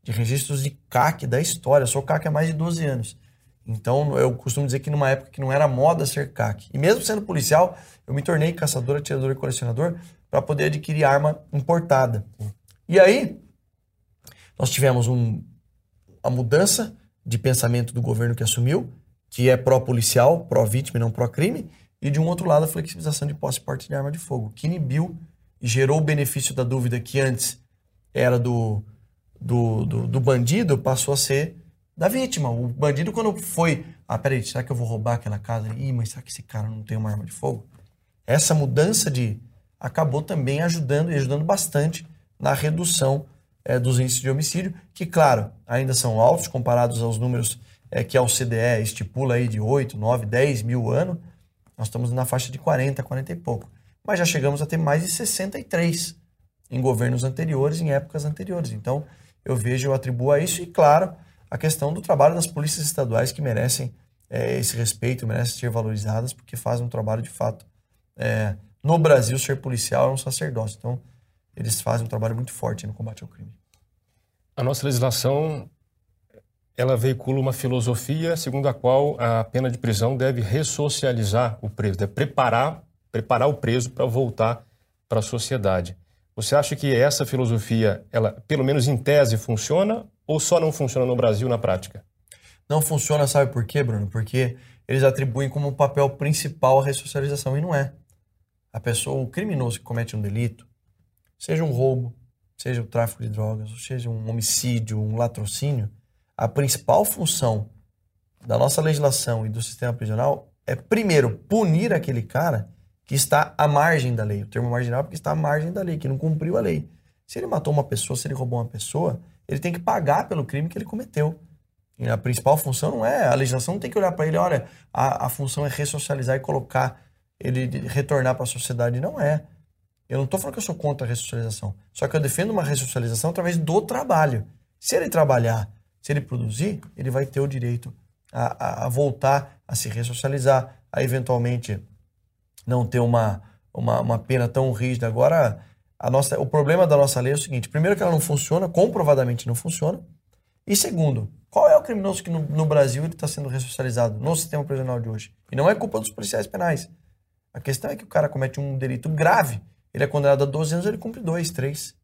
Speaker 1: de registros de CAC da história. Eu sou CAC há mais de 12 anos. Então, eu costumo dizer que numa época que não era moda ser CAC. E mesmo sendo policial, eu me tornei caçador, atirador e colecionador para poder adquirir arma importada. E aí, nós tivemos um, a mudança de pensamento do governo que assumiu, que é pró-policial, pró-vítima e não pró-crime, e de um outro lado a flexibilização de posse e porte de arma de fogo, que inibiu e gerou o benefício da dúvida que antes era do do, do, do, bandido passou a ser da vítima. O bandido, quando foi. Ah, peraí, será que eu vou roubar aquela casa? Ih, mas será que esse cara não tem uma arma de fogo? Essa mudança de. acabou também ajudando e ajudando bastante na redução é, dos índices de homicídio, que, claro, ainda são altos comparados aos números é, que a OCDE estipula aí de 8, 9, 10 mil ano. Nós estamos na faixa de 40, 40 e pouco. Mas já chegamos a ter mais de 63 em governos anteriores, em épocas anteriores. Então, eu vejo, eu atribuo a isso e, claro, a questão do trabalho das polícias estaduais que merecem é, esse respeito, merecem ser valorizadas, porque fazem um trabalho de fato. É, no Brasil, ser policial é um sacerdócio. Então, eles fazem um trabalho muito forte no combate ao crime.
Speaker 2: A nossa legislação ela veicula uma filosofia segundo a qual a pena de prisão deve ressocializar o preso, deve preparar, preparar o preso para voltar para a sociedade. Você acha que essa filosofia, ela, pelo menos em tese, funciona ou só não funciona no Brasil na prática?
Speaker 1: Não funciona, sabe por quê, Bruno? Porque eles atribuem como papel principal a ressocialização e não é. A pessoa, o criminoso que comete um delito, seja um roubo, seja o tráfico de drogas, ou seja um homicídio, um latrocínio, a principal função da nossa legislação e do sistema prisional é, primeiro, punir aquele cara que está à margem da lei. O termo marginal é porque está à margem da lei, que não cumpriu a lei. Se ele matou uma pessoa, se ele roubou uma pessoa, ele tem que pagar pelo crime que ele cometeu. E a principal função não é, a legislação não tem que olhar para ele, olha, a, a função é ressocializar e colocar ele retornar para a sociedade. Não é. Eu não estou falando que eu sou contra a ressocialização. Só que eu defendo uma ressocialização através do trabalho. Se ele trabalhar, se ele produzir, ele vai ter o direito a, a, a voltar a se ressocializar, a eventualmente não ter uma, uma, uma pena tão rígida. Agora, a nossa, o problema da nossa lei é o seguinte: primeiro, que ela não funciona, comprovadamente não funciona. E segundo, qual é o criminoso que no, no Brasil ele está sendo ressocializado no sistema prisional de hoje? E não é culpa dos policiais penais. A questão é que o cara comete um delito grave, ele é condenado a 12 anos, ele cumpre 2, 3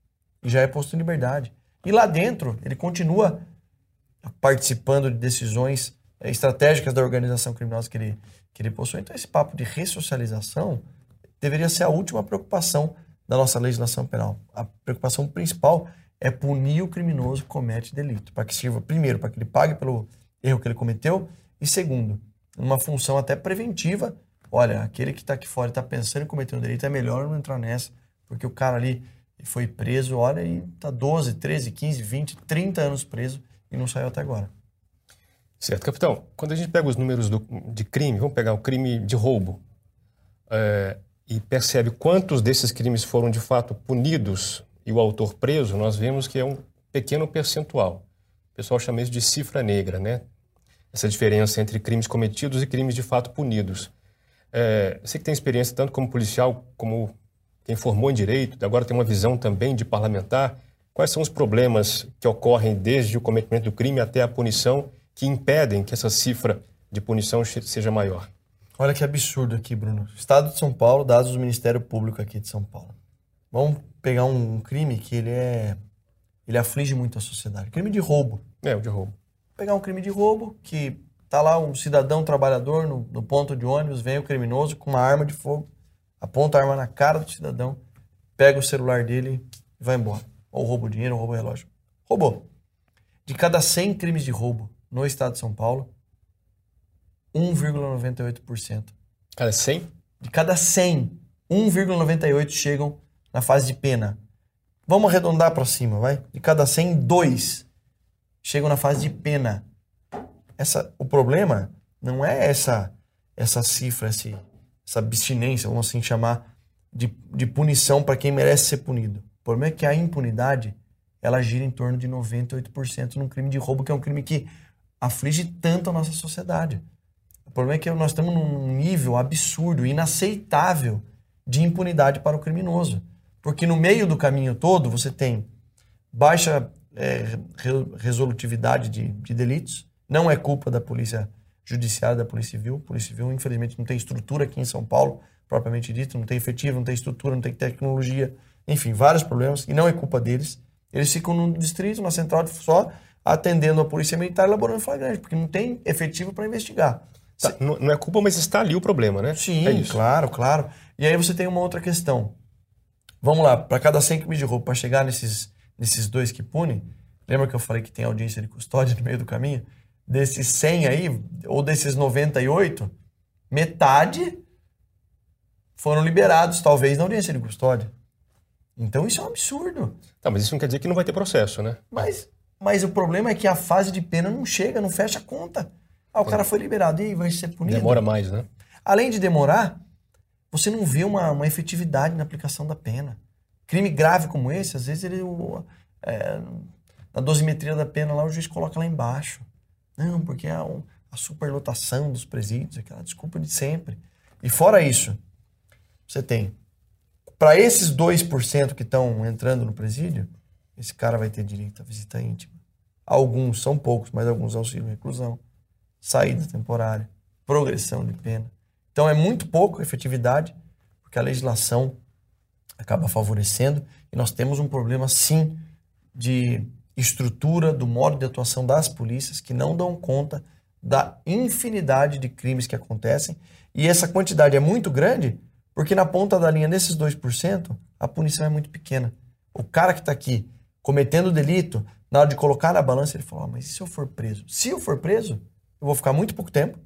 Speaker 1: e já é posto em liberdade. E lá dentro, ele continua participando de decisões estratégicas da organização criminosa que ele, que ele possui. Então, esse papo de ressocialização deveria ser a última preocupação da nossa legislação penal. A preocupação principal é punir o criminoso que comete delito, para que sirva, primeiro, para que ele pague pelo erro que ele cometeu, e segundo, uma função até preventiva. Olha, aquele que está aqui fora e está pensando em cometer um delito, é melhor não entrar nessa, porque o cara ali foi preso, olha, e está 12, 13, 15, 20, 30 anos preso e não saiu até agora.
Speaker 2: Certo, capitão. Quando a gente pega os números do, de crime, vamos pegar o crime de roubo, é, e percebe quantos desses crimes foram de fato punidos e o autor preso, nós vemos que é um pequeno percentual. O pessoal chama isso de cifra negra, né? Essa diferença entre crimes cometidos e crimes de fato punidos. É, você que tem experiência tanto como policial como quem formou em direito, agora tem uma visão também de parlamentar, quais são os problemas que ocorrem desde o cometimento do crime até a punição que impedem que essa cifra de punição seja maior?
Speaker 1: Olha que absurdo aqui, Bruno. Estado de São Paulo, dados do Ministério Público aqui de São Paulo. Vamos pegar um crime que ele é ele aflige muito a sociedade. Crime de roubo.
Speaker 2: É, o de roubo.
Speaker 1: Pegar um crime de roubo que tá lá um cidadão trabalhador no, no ponto de ônibus, vem o criminoso com uma arma de fogo, aponta a arma na cara do cidadão, pega o celular dele e vai embora. Ou rouba o dinheiro, ou rouba o relógio. Roubou. De cada 100 crimes de roubo no estado de São Paulo, 1,98%.
Speaker 2: Cada 100?
Speaker 1: De cada 100, 1,98 chegam na fase de pena. Vamos arredondar para cima, vai? De cada 100, 2 chegam na fase de pena. Essa, o problema não é essa essa cifra, esse, essa abstinência, vamos assim chamar, de, de punição para quem merece ser punido. O problema é que a impunidade ela gira em torno de 98% num crime de roubo, que é um crime que aflige tanto a nossa sociedade. O problema é que nós estamos num nível absurdo, inaceitável de impunidade para o criminoso. Porque no meio do caminho todo você tem baixa é, resolutividade de, de, delitos, não é culpa da polícia judiciária, da polícia civil. A polícia civil, infelizmente, não tem estrutura aqui em São Paulo, propriamente dito, não tem efetivo, não tem estrutura, não tem tecnologia, enfim, vários problemas, e não é culpa deles. Eles ficam num distrito, na central só, atendendo a polícia militar, elaborando flagrante, porque não tem efetivo para investigar.
Speaker 2: Tá, não é culpa, mas está ali o problema, né?
Speaker 1: Sim, é claro, claro. E aí você tem uma outra questão. Vamos lá, para cada 100 quilos de roupa, para chegar nesses, nesses dois que punem, lembra que eu falei que tem audiência de custódia no meio do caminho? Desses 100 aí, ou desses 98, metade foram liberados, talvez, na audiência de custódia. Então isso é um absurdo.
Speaker 2: Tá, mas isso não quer dizer que não vai ter processo, né?
Speaker 1: Mas, mas o problema é que a fase de pena não chega, não fecha a conta. Ah, o cara foi liberado e aí vai ser punido.
Speaker 2: Demora mais, né?
Speaker 1: Além de demorar, você não vê uma, uma efetividade na aplicação da pena. Crime grave como esse, às vezes ele. o- é, na dosimetria da pena lá, o juiz coloca lá embaixo. Não, porque é um- a superlotação dos presídios, aquela desculpa de sempre. E fora isso, você tem. Para esses 2% que estão entrando no presídio, esse cara vai ter direito à visita íntima. Alguns, são poucos, mas alguns auxílio reclusão, saída temporária, progressão de pena. Então é muito pouco efetividade, porque a legislação acaba favorecendo e nós temos um problema sim de estrutura do modo de atuação das polícias que não dão conta da infinidade de crimes que acontecem e essa quantidade é muito grande porque na ponta da linha desses 2% a punição é muito pequena. O cara que está aqui cometendo delito, na hora de colocar na balança, ele fala: "Ah, mas e se eu for preso? Se eu for preso, eu vou ficar muito pouco tempo.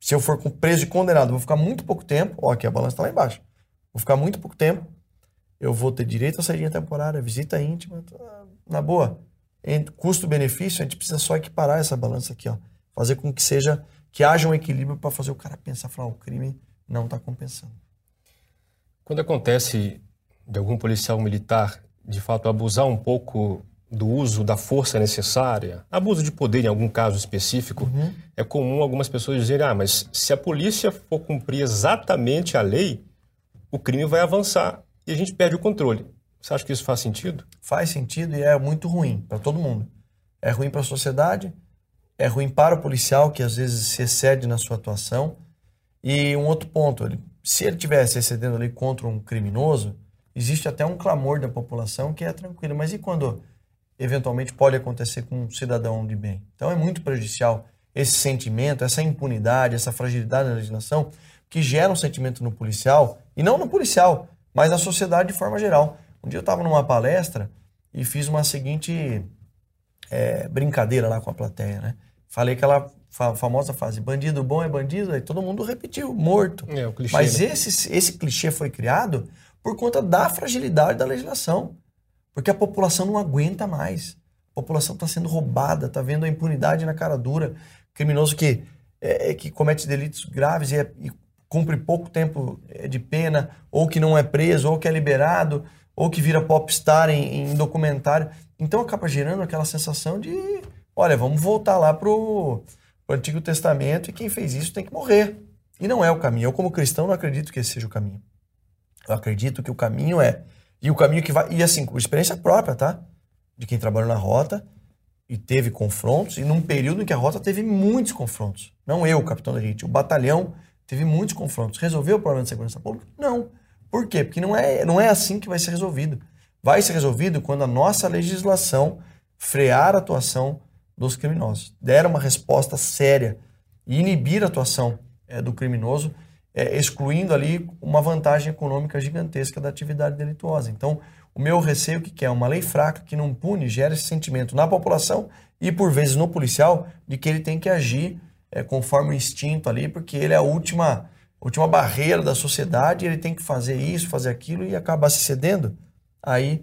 Speaker 1: Se eu for preso e condenado, eu vou ficar muito pouco tempo. Ó, aqui a balança está lá embaixo. Vou ficar muito pouco tempo. Eu vou ter direito à saída temporária, visita íntima. tá, Na boa. Custo-benefício, a gente precisa só equiparar essa balança aqui, ó. Fazer com que seja que haja um equilíbrio para fazer o cara pensar, falar, "Ah, o crime não está compensando.
Speaker 2: Quando acontece de algum policial militar, de fato, abusar um pouco do uso da força necessária, abuso de poder em algum caso específico, é comum algumas pessoas dizerem: ah, mas se a polícia for cumprir exatamente a lei, o crime vai avançar e a gente perde o controle. Você acha que isso faz sentido?
Speaker 1: Faz sentido e é muito ruim para todo mundo. É ruim para a sociedade, é ruim para o policial que às vezes se excede na sua atuação. E um outro ponto, ele, se ele tivesse excedendo ali contra um criminoso, existe até um clamor da população que é tranquilo. Mas e quando eventualmente pode acontecer com um cidadão de bem? Então é muito prejudicial esse sentimento, essa impunidade, essa fragilidade da legislação que gera um sentimento no policial, e não no policial, mas na sociedade de forma geral. Um dia eu estava numa palestra e fiz uma seguinte é, brincadeira lá com a plateia, né? Falei aquela fa- famosa frase, bandido bom é bandido, aí todo mundo repetiu, morto.
Speaker 2: É, o clichê.
Speaker 1: Mas
Speaker 2: né?
Speaker 1: esse, esse clichê foi criado por conta da fragilidade da legislação. Porque a população não aguenta mais. A população está sendo roubada, está vendo a impunidade na cara dura. Criminoso que, é, é, que comete delitos graves e, é- e cumpre pouco tempo é, de pena, ou que não é preso, ou que é liberado, ou que vira popstar em, em documentário. Então acaba gerando aquela sensação de, olha, vamos voltar lá pro, pro Antigo Testamento e quem fez isso tem que morrer. E não é o caminho. Eu, como cristão, não acredito que esse seja o caminho. Eu acredito que o caminho é. E o caminho que vai. E assim, com experiência própria, tá? De quem trabalhou na rota e teve confrontos, e num período em que a rota teve muitos confrontos. Não eu, capitão da elite, o batalhão teve muitos confrontos. Resolveu o problema de segurança pública? Não. Por quê? Porque não é, não é assim que vai ser resolvido. Vai ser resolvido quando a nossa legislação frear a atuação dos criminosos, der uma resposta séria e inibir a atuação eh, do criminoso, eh, excluindo ali uma vantagem econômica gigantesca da atividade delituosa. Então, o meu receio que é uma lei fraca que não pune gera esse sentimento na população e por vezes no policial de que ele tem que agir eh, conforme o instinto ali, porque ele é a última última barreira da sociedade, ele tem que fazer isso, fazer aquilo e acabar se cedendo. Aí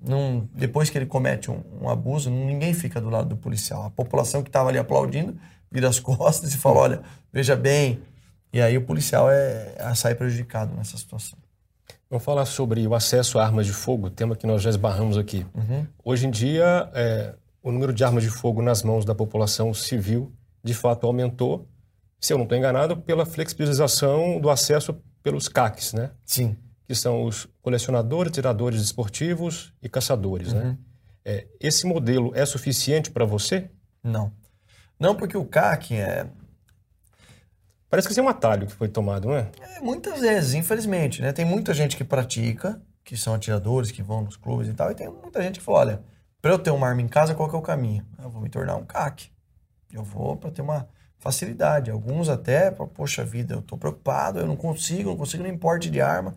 Speaker 1: não- depois que ele comete um, um abuso, ninguém fica do lado do policial. A população que estava ali aplaudindo vira as costas e fala: olha, veja bem. E aí o policial é, é sai prejudicado nessa situação.
Speaker 2: Vamos falar sobre o acesso a armas de fogo, tema que nós já esbarramos aqui. Hoje em dia, é, o número de armas de fogo nas mãos da população civil, de fato, aumentou, se eu não estou enganado, pela flexibilização do acesso pelos CACs, né?
Speaker 1: Sim.
Speaker 2: que são os colecionadores, tiradores esportivos e caçadores. Né? É, esse modelo é suficiente para você?
Speaker 1: Não. Não, porque o CAC é,
Speaker 2: Parece que esse é um atalho que foi tomado, não é?
Speaker 1: é muitas vezes, infelizmente, né? Tem muita gente que pratica, que são atiradores, que vão nos clubes e tal, e tem muita gente que fala, olha, para eu ter uma arma em casa, qual que é o caminho? Eu vou me tornar um CAC. Eu vou para ter uma facilidade. Alguns até, pra, poxa vida, eu estou preocupado, eu não consigo, não consigo nem porte de arma.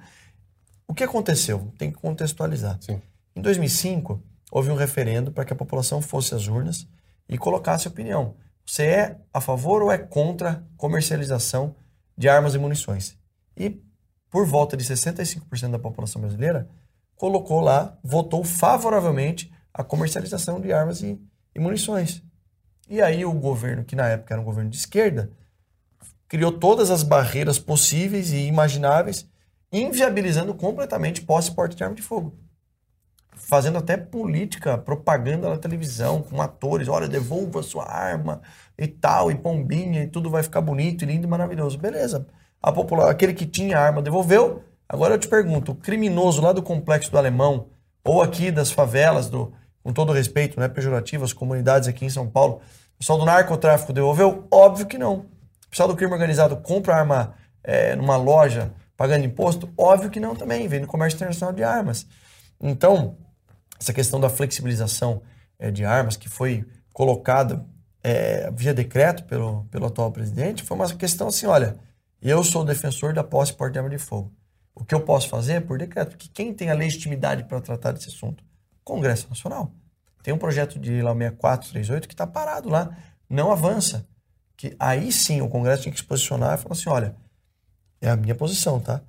Speaker 1: O que aconteceu? Tem que contextualizar.
Speaker 2: Sim.
Speaker 1: Em 2005, houve um referendo para que a população fosse às urnas e colocasse opinião. Você é a favor ou é contra comercialização de armas e munições? E por volta de 65% da população brasileira colocou lá, votou favoravelmente a comercialização de armas e, e munições. E aí o governo, que na época era um governo de esquerda, criou todas as barreiras possíveis e imagináveis, inviabilizando completamente posse e porte de arma de fogo. Fazendo até política, propaganda na televisão, com atores, olha, devolva sua arma e tal, e pombinha, e tudo vai ficar bonito, e lindo e maravilhoso. Beleza. A popular, aquele que tinha arma devolveu. Agora eu te pergunto, o criminoso lá do complexo do Alemão, ou aqui das favelas, do, com todo respeito, né, pejorativo, as comunidades aqui em São Paulo, o pessoal do narcotráfico devolveu? Óbvio que não. O pessoal do crime organizado compra arma é, numa loja pagando imposto? Óbvio que não também, vem do comércio internacional de armas. Então, essa questão da flexibilização é, de armas que foi colocada é, via decreto pelo, pelo atual presidente foi uma questão assim, olha, eu sou defensor da posse e de arma de fogo. O que eu posso fazer é por decreto, porque quem tem a legitimidade para tratar desse assunto? Congresso Nacional. Tem um projeto de lá 6438 que está parado lá, não avança. Que aí sim o Congresso tinha que se posicionar e falar assim: olha, é a minha posição, tá?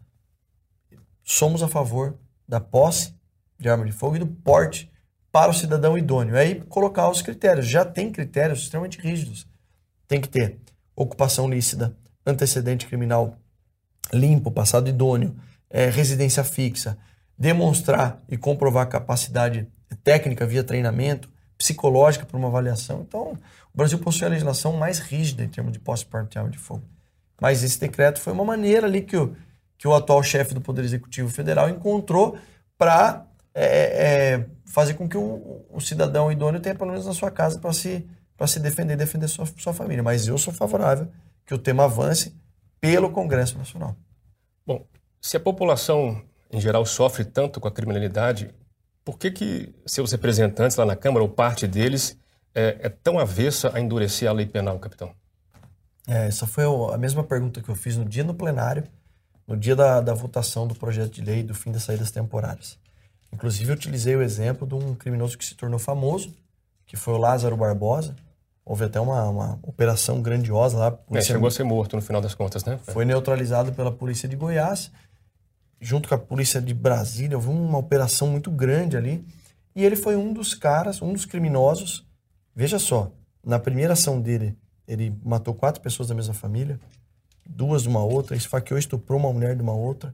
Speaker 1: Somos a favor da posse de arma de fogo e do porte para o cidadão idôneo. Aí colocar os critérios. Já tem critérios extremamente rígidos. Tem que ter ocupação lícita, antecedente criminal limpo, passado idôneo, é, residência fixa, demonstrar e comprovar capacidade técnica via treinamento, psicológica para uma avaliação. Então, o Brasil possui a legislação mais rígida em termos de posse de arma de fogo. Mas esse decreto foi uma maneira ali que o, que o atual chefe do Poder Executivo Federal encontrou para é, é, fazer com que o, o, cidadão idôneo tenha pelo menos na sua casa para se, se defender defender sua, sua família. Mas eu sou favorável que o tema avance pelo Congresso Nacional.
Speaker 2: Bom, se a população em geral sofre tanto com a criminalidade, por que, que seus representantes lá na Câmara, ou parte deles, é, é tão avessa a endurecer a lei penal, capitão?
Speaker 1: É, essa foi a mesma pergunta que eu fiz no dia no plenário, no dia da, da votação do projeto de lei do fim das saídas temporárias. Inclusive, eu utilizei o exemplo de um criminoso que se tornou famoso, que foi o Lázaro Barbosa. Houve até uma, uma operação grandiosa lá.
Speaker 2: É, chegou a ser morto no final das contas, né?
Speaker 1: Foi neutralizado pela polícia de Goiás, junto com a polícia de Brasília. Houve uma operação muito grande ali. E ele foi um dos caras, um dos criminosos. Veja só, na primeira ação dele, ele matou quatro pessoas da mesma família, duas de uma outra, esfaqueou e estuprou uma mulher de uma outra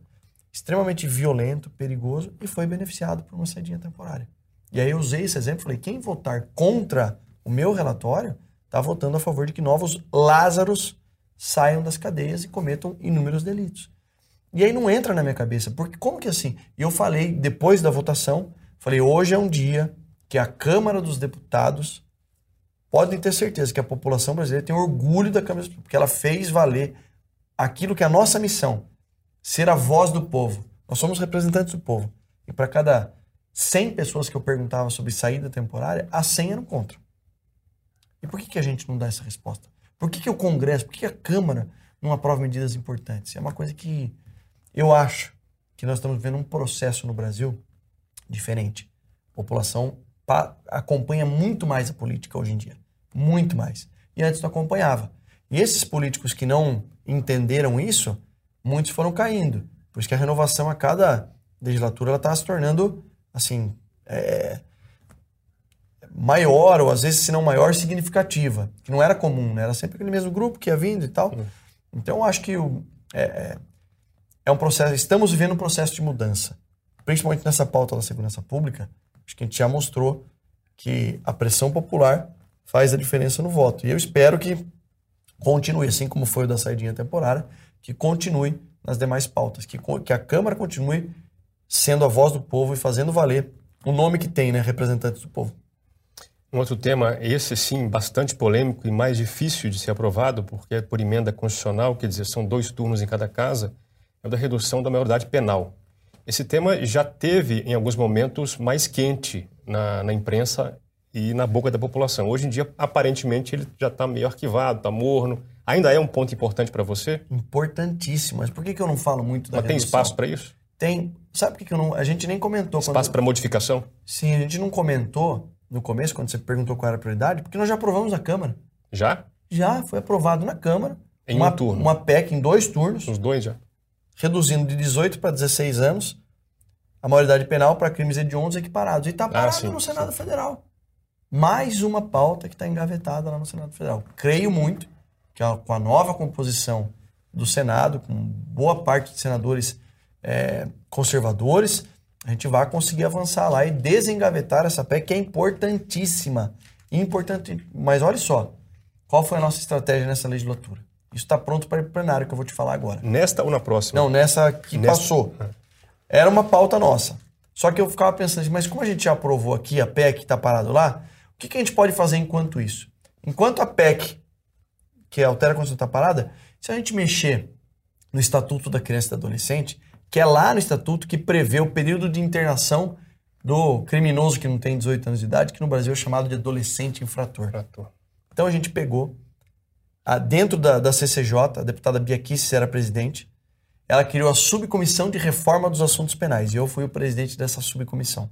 Speaker 1: extremamente violento, perigoso e foi beneficiado por uma saidinha temporária. E aí eu usei esse exemplo e falei: quem votar contra o meu relatório está votando a favor de que novos Lázaros saiam das cadeias e cometam inúmeros delitos. E aí não entra na minha cabeça, porque como que assim? E eu falei depois da votação, falei: hoje é um dia que a Câmara dos Deputados podem ter certeza que a população brasileira tem orgulho da Câmara, porque ela fez valer aquilo que é a nossa missão, ser a voz do povo. Nós somos representantes do povo. E para cada 100 pessoas que eu perguntava sobre saída temporária, a 100 eram contra. E por que, que a gente não dá essa resposta? Por que, que o Congresso, por que, que a Câmara não aprova medidas importantes? É uma coisa que eu acho que nós estamos vendo um processo no Brasil diferente. A população acompanha muito mais a política hoje em dia. Muito mais. E antes não acompanhava. E esses políticos que não entenderam isso muitos foram caindo. Por isso que a renovação a cada legislatura ela está se tornando assim é, maior ou às vezes se não maior significativa. Que não era comum né? era sempre aquele mesmo grupo que ia vindo e tal. Então acho que o, é, é, é um processo estamos vivendo um processo de mudança. Principalmente nessa pauta da segurança pública acho que a gente já mostrou que a pressão popular faz a diferença no voto. E eu espero que continue assim como foi o da saidinha temporária que continue nas demais pautas, que, que a Câmara continue sendo a voz do povo e fazendo valer o nome que tem, né, representantes do povo.
Speaker 2: Um outro tema, esse sim, bastante polêmico e mais difícil de ser aprovado, porque é por emenda constitucional, quer dizer, são dois turnos em cada casa, é o da redução da maioridade penal. Esse tema já teve, em alguns momentos, mais quente na, na imprensa e na boca da população. Hoje em dia, aparentemente, ele já está meio arquivado, está morno, Ainda é um ponto importante para você?
Speaker 1: Importantíssimo. Mas por que, que eu não falo muito da
Speaker 2: Mas
Speaker 1: redução?
Speaker 2: tem espaço para isso?
Speaker 1: Tem. Sabe por que, que eu não. A gente nem comentou.
Speaker 2: Espaço quando... para modificação?
Speaker 1: Sim, a gente não comentou no começo, quando você perguntou qual era a prioridade, porque nós já aprovamos a Câmara.
Speaker 2: Já?
Speaker 1: Já, foi aprovado na Câmara.
Speaker 2: Em
Speaker 1: uma,
Speaker 2: um turno?
Speaker 1: Uma PEC em dois turnos.
Speaker 2: Os dois já?
Speaker 1: Reduzindo de 18 para 16 anos a maioridade penal para crimes hediondos equiparados. E está parado ah, sim, no Senado sim. Federal. Mais uma pauta que está engavetada lá no Senado Federal. Creio muito que com a nova composição do Senado, com boa parte de senadores é, conservadores, a gente vai conseguir avançar lá e desengavetar essa PEC que é importantíssima. Importante, mas olha só, qual foi a nossa estratégia nessa legislatura? Isso está pronto para ir para o plenário, que eu vou te falar agora.
Speaker 2: Nesta ou na próxima?
Speaker 1: Não, nessa que nesta... passou. Era uma pauta nossa. Só que eu ficava pensando assim, mas como a gente já aprovou aqui a PEC que está parado lá, o que, que, a gente pode fazer enquanto isso? Enquanto a PEC, que altera a Constituição, está parada, se a gente mexer no Estatuto da Criança e do Adolescente, que é lá no Estatuto que prevê o período de internação do criminoso que não tem 18 anos de idade, que no Brasil é chamado de adolescente infrator. infrator. Então a gente pegou, a, dentro da, da CCJ, a deputada Bia Kicis era presidente, ela criou a subcomissão de reforma dos assuntos penais e eu fui o presidente dessa subcomissão.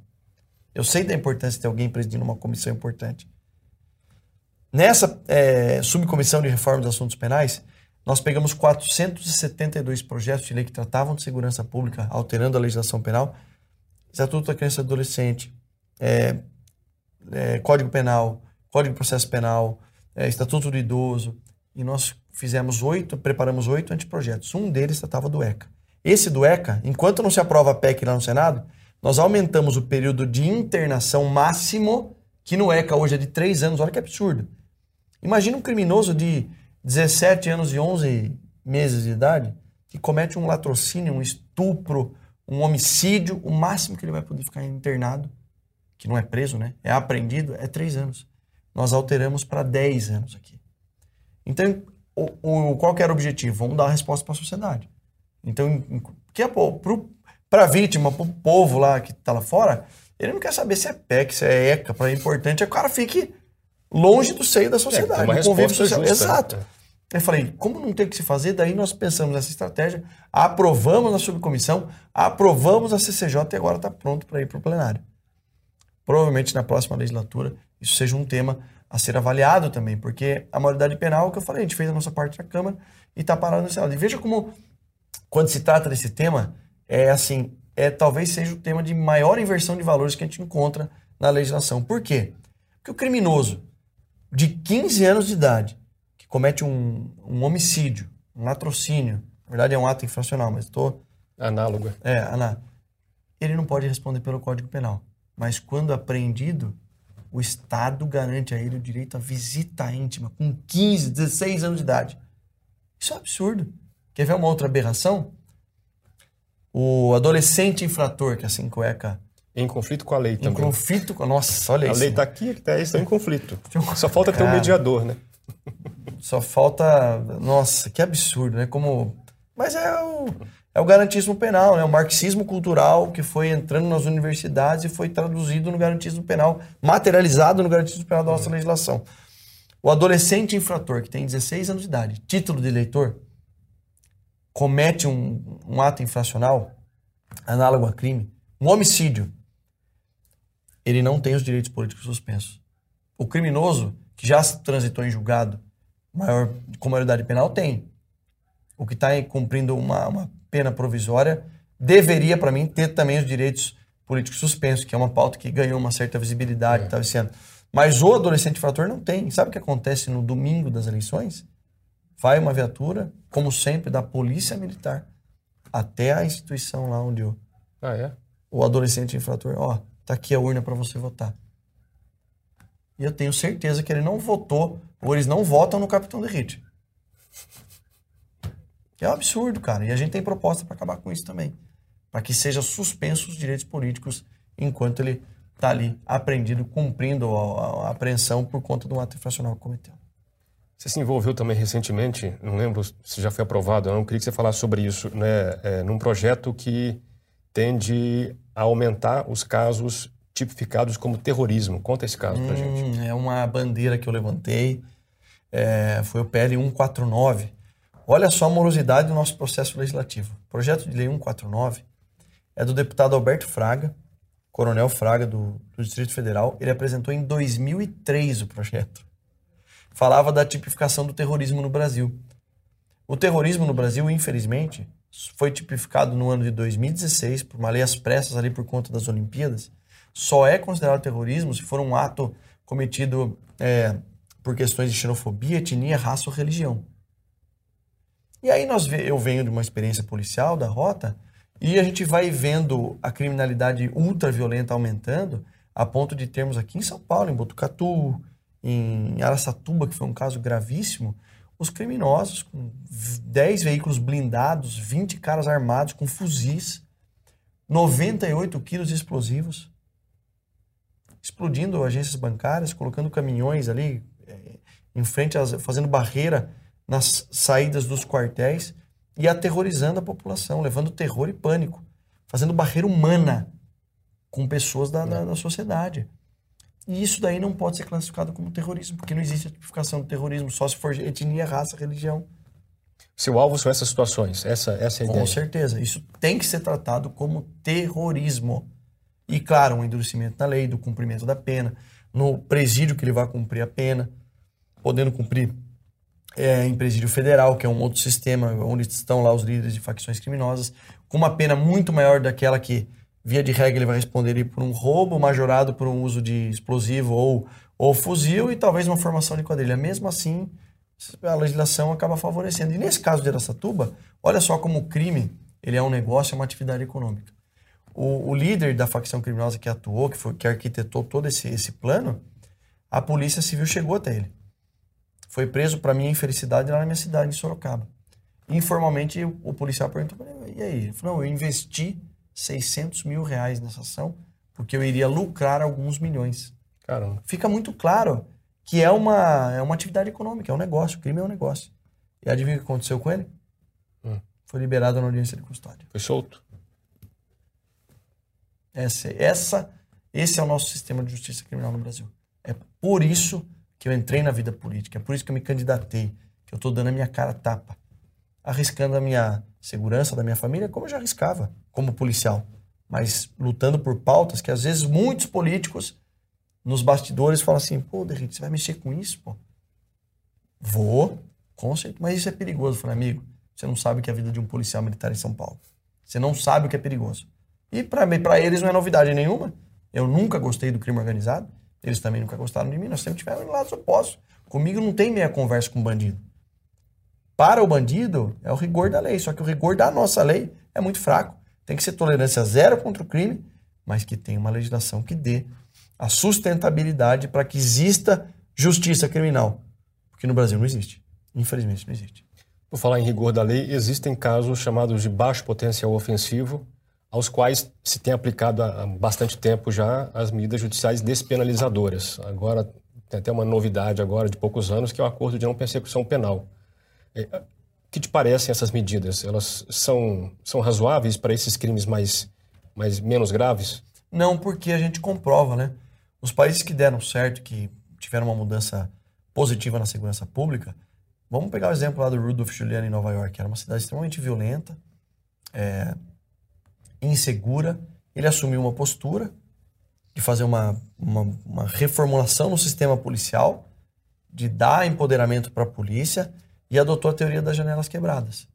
Speaker 1: Eu sei da importância de ter alguém presidindo uma comissão importante. Nessa é, subcomissão de reforma dos assuntos penais, nós pegamos 472 projetos de lei que tratavam de segurança pública, alterando a legislação penal, Estatuto da Criança e Adolescente, é, é, Código Penal, Código de Processo Penal, é, Estatuto do Idoso, e nós fizemos oito, preparamos oito anteprojetos. Um deles tratava do ECA. Esse do ECA, enquanto não se aprova a PEC lá no Senado, nós aumentamos o período de internação máximo, que no ECA hoje é de três anos. Olha que absurdo. Imagina um criminoso de 17 anos e 11 meses de idade que comete um latrocínio, um estupro, um homicídio. O máximo que ele vai poder ficar internado, que não é preso, né? É apreendido, é três anos. Nós alteramos para 10 anos aqui. Então, o, o, qual era o objetivo? Vamos dar a resposta para a sociedade. Então, que é para a vítima, para o povo lá que está lá fora, ele não quer saber se é PEC, se é ECA, para importante é que o cara fique longe do seio da sociedade, é,
Speaker 2: uma convívio social.
Speaker 1: Justa, Exato. Né? Eu falei, como não tem o que se fazer? Daí nós pensamos nessa estratégia, aprovamos a subcomissão, aprovamos a CCJ e agora está pronto para ir para o plenário. Provavelmente na próxima legislatura isso seja um tema a ser avaliado também, porque a maioridade penal, que eu falei, a gente fez a nossa parte na Câmara e está parado no Senado. E veja como, quando se trata desse tema, é assim, é talvez seja o tema de maior inversão de valores que a gente encontra na legislação. Por quê? Porque o criminoso de 15 anos de idade que comete um, um homicídio, um latrocínio, na verdade é um ato infracional, mas estou...
Speaker 2: Análogo.
Speaker 1: É, análogo. Ele não pode responder pelo Código Penal. Mas quando apreendido, o Estado garante a ele o direito à visita íntima com 15, 16 anos de idade. Isso é um absurdo. Quer ver uma outra aberração? O adolescente infrator, que é assim cueca.
Speaker 2: Em conflito com a lei também.
Speaker 1: Em conflito com. Nossa, olha isso.
Speaker 2: A lei está aqui, está tá em conflito. Só falta ter um mediador, né?
Speaker 1: Só falta. Nossa, que absurdo, né? Como. Mas é o, é o garantismo penal, né? o marxismo cultural que foi entrando nas universidades e foi traduzido no garantismo penal, materializado no garantismo penal da nossa legislação. O adolescente infrator, que tem 16 anos de idade, título de eleitor, comete um, um ato infracional análogo a crime, um homicídio, ele não tem os direitos políticos suspensos. O criminoso, que já transitou em julgado maior, com maioridade penal, tem. O que está cumprindo uma, uma pena provisória, deveria, para mim, ter também os direitos políticos suspensos, que é uma pauta que ganhou uma certa visibilidade, é. esse ano. Mas o adolescente infrator não tem. Sabe o que acontece no domingo das eleições? Vai uma viatura, como sempre, da Polícia Militar até a instituição lá onde o,
Speaker 2: ah, é?
Speaker 1: o adolescente infrator, ó, tá aqui a urna para você votar. E eu tenho certeza que ele não votou, ou eles não votam no Capitão Derrite. É um absurdo, cara. E a gente tem proposta para acabar com isso também. Para que seja suspenso os direitos políticos enquanto ele está ali apreendido, cumprindo a, a, apreensão por conta do ato infracional que cometeu.
Speaker 2: Você se envolveu também recentemente, não lembro se já foi aprovado, eu não queria que você falasse sobre isso, né, é, num projeto que tende a aumentar os casos tipificados como terrorismo. Conta esse caso hum, pra gente.
Speaker 1: É uma bandeira que eu levantei, é, foi o PL 149, Olha só a morosidade do nosso processo legislativo. O projeto de lei 149 é do deputado Alberto Fraga, coronel Fraga do, do Distrito Federal. Ele apresentou em 2003 o projeto. Falava da tipificação do terrorismo no Brasil. O terrorismo no Brasil, infelizmente, foi tipificado no ano de 2016 por uma lei às pressas ali por conta das Olimpíadas, só é considerado terrorismo se for um ato cometido é, por questões de xenofobia, etnia, raça ou religião. E aí nós eu venho de uma experiência policial da rota e a gente vai vendo a criminalidade ultraviolenta aumentando a ponto de termos aqui em São Paulo, em Botucatu, em Araçatuba, que foi um caso gravíssimo, os criminosos com 10 veículos blindados, 20 caras armados com fuzis, 98 quilos de explosivos, explodindo agências bancárias, colocando caminhões ali é, em frente, às, fazendo barreira nas saídas dos quartéis e aterrorizando a população, levando terror e pânico, fazendo barreira humana com pessoas da, da, da sociedade. E isso daí não pode ser classificado como terrorismo, porque não existe a tipificação de terrorismo, só se for etnia, raça, religião.
Speaker 2: Seu alvo são essas situações, essa, essa é a
Speaker 1: Com
Speaker 2: ideia.
Speaker 1: Com certeza. Isso tem que ser tratado como terrorismo. E, claro, um endurecimento na lei, do cumprimento da pena, no presídio que ele vai cumprir a pena, podendo cumprir é, em presídio federal, que é um outro sistema onde estão lá os líderes de facções criminosas, com uma pena muito maior daquela que via de regra, ele vai responder por um roubo majorado por um uso de explosivo ou, ou fuzil e talvez uma formação de quadrilha. Mesmo assim, a legislação acaba favorecendo. E nesse caso de Aracatuba, olha só como o crime ele é um negócio, é uma atividade econômica. O, o líder da facção criminosa que atuou, que, foi, que arquitetou todo esse, esse plano, a polícia civil chegou até ele. Foi preso, para minha infelicidade, lá na minha cidade, em Sorocaba. Informalmente, o, o policial perguntou, e aí? Ele falou, não, eu investi 600 mil reais nessa ação, porque eu iria lucrar alguns milhões.
Speaker 2: Caramba.
Speaker 1: Fica muito claro que é uma, é uma atividade econômica, é um negócio, o crime é um negócio. E adivinha o que aconteceu com ele? Hum. Foi liberado na audiência de custódia.
Speaker 2: Foi solto.
Speaker 1: Essa, essa, esse é o nosso sistema de justiça criminal no Brasil. É por isso que eu entrei na vida política, é por isso que eu me candidatei, que eu estou dando a minha cara tapa, arriscando a minha segurança da minha família, como eu já arriscava como policial, mas lutando por pautas que às vezes muitos políticos nos bastidores falam assim: pô, Derrite, você vai mexer com isso, pô? Vou, com certeza, mas isso é perigoso. Eu falei, amigo, você não sabe o que é a vida de um policial militar em São Paulo. Você não sabe o que é perigoso. E para eles não é novidade nenhuma. Eu nunca gostei do crime organizado. Eles também nunca gostaram de mim. Nós sempre tivemos lados opostos. Comigo não tem meia conversa com bandido. Para o bandido, é o rigor da lei. Só que o rigor da nossa lei é muito fraco. Tem que ser tolerância zero contra o crime, mas que tenha uma legislação que dê a sustentabilidade para que exista justiça criminal. Porque no Brasil não existe. Infelizmente não existe.
Speaker 2: Por falar em rigor da lei, existem casos chamados de baixo potencial ofensivo, aos quais se tem aplicado há bastante tempo já as medidas judiciais despenalizadoras. Agora, tem até uma novidade agora de poucos anos, que é o acordo de não persecução penal. É, que te parecem essas medidas? Elas são, são razoáveis para esses crimes mais, mais menos graves?
Speaker 1: Não, porque a gente comprova, né? Os países que deram certo, que tiveram uma mudança positiva na segurança pública, vamos pegar o exemplo lá do Rudolph Giuliani em Nova York, era uma cidade extremamente violenta, é, insegura. Ele assumiu uma postura de fazer uma, uma, uma reformulação no sistema policial, de dar empoderamento para a polícia e adotou a teoria das janelas quebradas.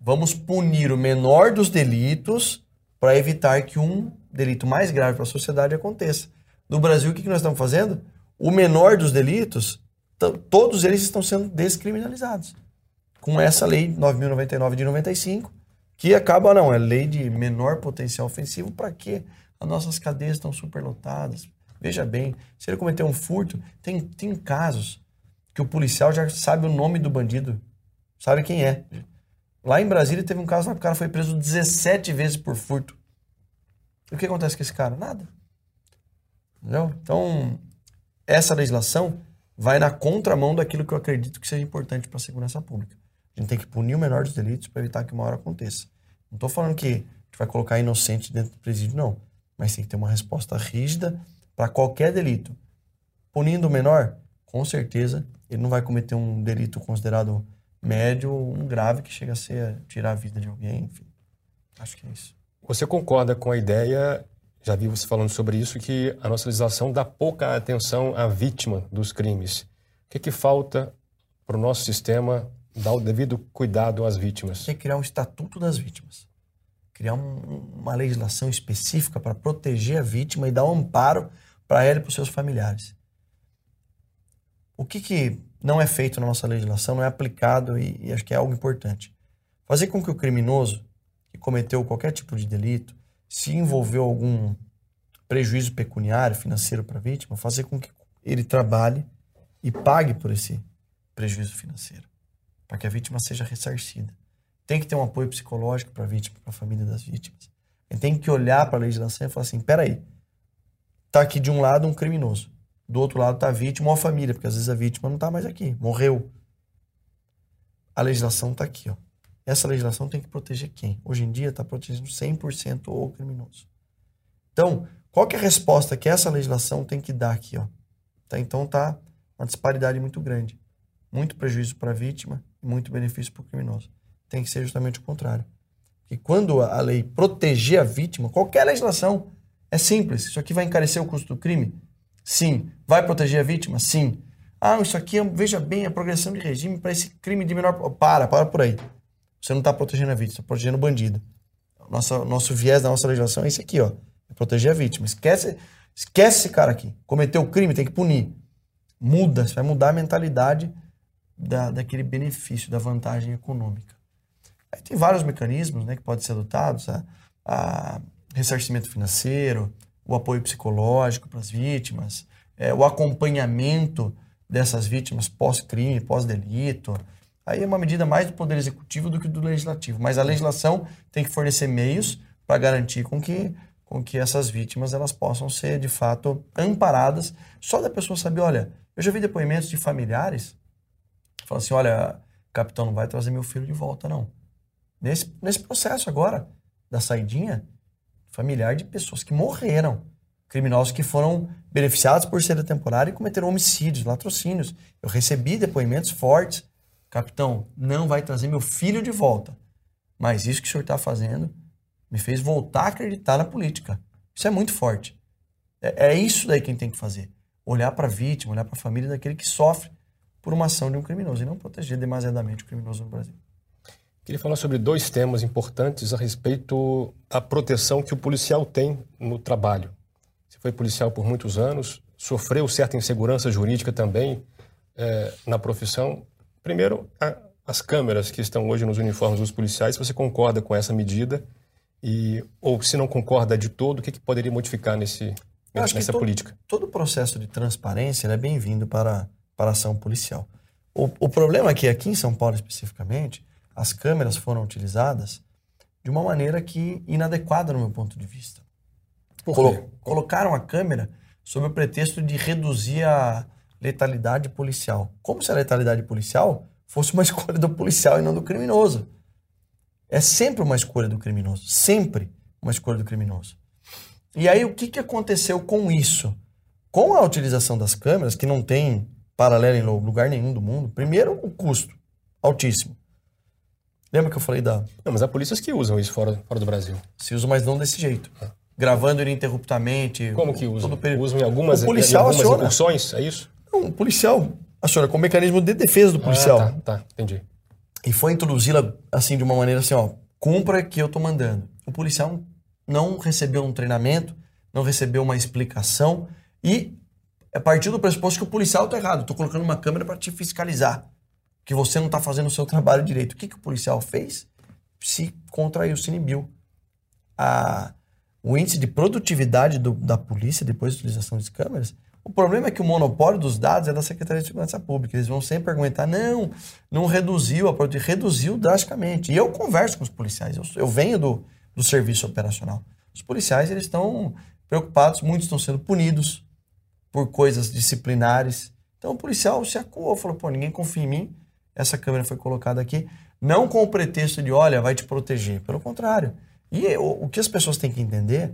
Speaker 1: Vamos punir o menor dos delitos para evitar que um delito mais grave para a sociedade aconteça. No Brasil, o que nós estamos fazendo? O menor dos delitos, todos eles estão sendo descriminalizados. Com essa lei 9.099 de 95, que acaba, não, é lei de menor potencial ofensivo, para quê? As nossas cadeias estão superlotadas. Veja bem, se ele cometer um furto, tem, tem casos que o policial já sabe o nome do bandido, sabe quem é. Lá em Brasília teve um caso lá que o cara foi preso 17 vezes por furto. E o que acontece com esse cara? Nada. Entendeu? Então, essa legislação vai na contramão daquilo que eu acredito que seja importante para a segurança pública. A gente tem que punir o menor dos delitos para evitar que uma hora aconteça. Não estou falando que a gente vai colocar inocente dentro do presídio, não. Mas tem que ter uma resposta rígida para qualquer delito. Punindo o menor, com certeza ele não vai cometer um delito considerado médio ou um grave que chega a ser tirar a vida de alguém, enfim. Acho que é isso.
Speaker 2: Você concorda com a ideia, já vi você falando sobre isso, que a nossa legislação dá pouca atenção à vítima dos crimes. O que, é que falta para o nosso sistema Dar o devido cuidado às vítimas.
Speaker 1: Tem que criar um estatuto das vítimas. Criar um, uma legislação específica para proteger a vítima e dar um amparo para ela e para os seus familiares. O que, que não é feito na nossa legislação, não é aplicado e, e acho que é algo importante. Fazer com que o criminoso que cometeu qualquer tipo de delito, se envolveu algum prejuízo pecuniário, financeiro para a vítima, fazer com que ele trabalhe e pague por esse prejuízo financeiro, para que a vítima seja ressarcida. Tem que ter um apoio psicológico para a vítima, para a família das vítimas. Ele tem que olhar para a legislação e falar assim: peraí, tá aqui de um lado um criminoso, do outro lado está a vítima ou a família, porque às vezes a vítima não está mais aqui, morreu. A legislação está aqui, ó. Essa legislação tem que proteger quem? Hoje em dia está protegendo 100% o criminoso. Então, qual é a resposta que essa legislação tem que dar aqui? Ó? Tá, então tá uma disparidade muito grande. Muito prejuízo para a vítima e muito benefício para o criminoso. Tem que ser justamente o contrário. E quando a lei proteger a vítima, qualquer legislação, é simples. Isso aqui vai encarecer o custo do crime? Sim. Vai proteger a vítima? Sim. Ah, isso aqui, é, veja bem, a progressão de regime para esse crime de menor... Para, para por aí. Você não está protegendo a vítima, está protegendo o bandido. Nosso, nosso viés da nossa legislação é esse aqui, ó. É proteger a vítima. Esquece, esquece esse cara aqui. Cometeu o crime, tem que punir. Muda, você vai mudar a mentalidade da, daquele benefício, da vantagem econômica. Aí tem vários mecanismos né, que podem ser adotados. A, a ressarcimento financeiro, o apoio psicológico para as vítimas, é, o acompanhamento dessas vítimas pós-crime, pós-delito. Aí é uma medida mais do Poder Executivo do que do Legislativo. Mas a legislação tem que fornecer meios para garantir com que, com que essas vítimas elas possam ser, de fato, amparadas. Só da pessoa saber, olha, eu já vi depoimentos de familiares falando assim, olha, capitão, não vai trazer meu filho de volta, não. Nesse, nesse processo agora, da saidinha, familiar de pessoas que morreram. Criminosos que foram beneficiados por ser temporária e cometeram homicídios, latrocínios. Eu recebi depoimentos fortes capitão, não vai trazer meu filho de volta. Mas isso que o senhor está fazendo me fez voltar a acreditar na política. Isso é muito forte. É, é isso daí que a gente tem que fazer. Olhar para a vítima, olhar para a família daquele que sofre por uma ação de um criminoso e não proteger demasiadamente o criminoso no Brasil.
Speaker 2: Queria falar sobre dois temas importantes a respeito da proteção que o policial tem no trabalho. Você foi policial por muitos anos, sofreu certa insegurança jurídica também é, na profissão. Primeiro, a, as câmeras que estão hoje nos uniformes dos policiais, você concorda com essa medida? E, ou se não concorda de todo, o que, que poderia modificar nesse, nessa
Speaker 1: todo,
Speaker 2: política?
Speaker 1: Todo o processo de transparência é bem-vindo para, para a ação policial. O, o problema é que aqui em São Paulo especificamente, as câmeras foram utilizadas de uma maneira que inadequada no meu ponto de vista. Colo colocaram a câmera sob o pretexto de reduzir a, letalidade policial. Como se a letalidade policial fosse uma escolha do policial e não do criminoso. É sempre uma escolha do criminoso. Sempre uma escolha do criminoso. E aí, o que, que aconteceu com isso? Com a utilização das câmeras, que não tem paralelo em lugar nenhum do mundo, primeiro, o custo altíssimo. Lembra que eu falei da.
Speaker 2: Não, mas há polícias que usam isso fora, fora do Brasil.
Speaker 1: Se usam, mas não desse jeito. Ah. Gravando ininterruptamente.
Speaker 2: Como que usam? Usam em algumas,
Speaker 1: o policial
Speaker 2: em algumas incursões, é isso?
Speaker 1: Não, o policial aciona com mecanismo de defesa do policial.
Speaker 2: Ah, tá, tá, entendi.
Speaker 1: E foi introduzi-la assim de uma maneira assim, ó, cumpra que eu tô mandando. O policial não recebeu um treinamento, não recebeu uma explicação e é partir do pressuposto que o policial tá errado. Tô colocando uma câmera para te fiscalizar, que você não tá fazendo o seu trabalho direito. O que, que o policial fez? Se contraiu, se inibiu. A, o índice de produtividade do, da polícia depois da utilização de câmeras o problema é que o monopólio dos dados é da Secretaria de Segurança Pública. Eles vão sempre argumentar, não, não reduziu, a reduziu drasticamente. E eu converso com os policiais, eu, eu venho do, do serviço operacional. Os policiais eles estão preocupados, muitos estão sendo punidos por coisas disciplinares. Então o policial se acuou, falou, pô, ninguém confia em mim, essa câmera foi colocada aqui, não com o pretexto de, olha, vai te proteger. Pelo contrário. E o, o que as pessoas têm que entender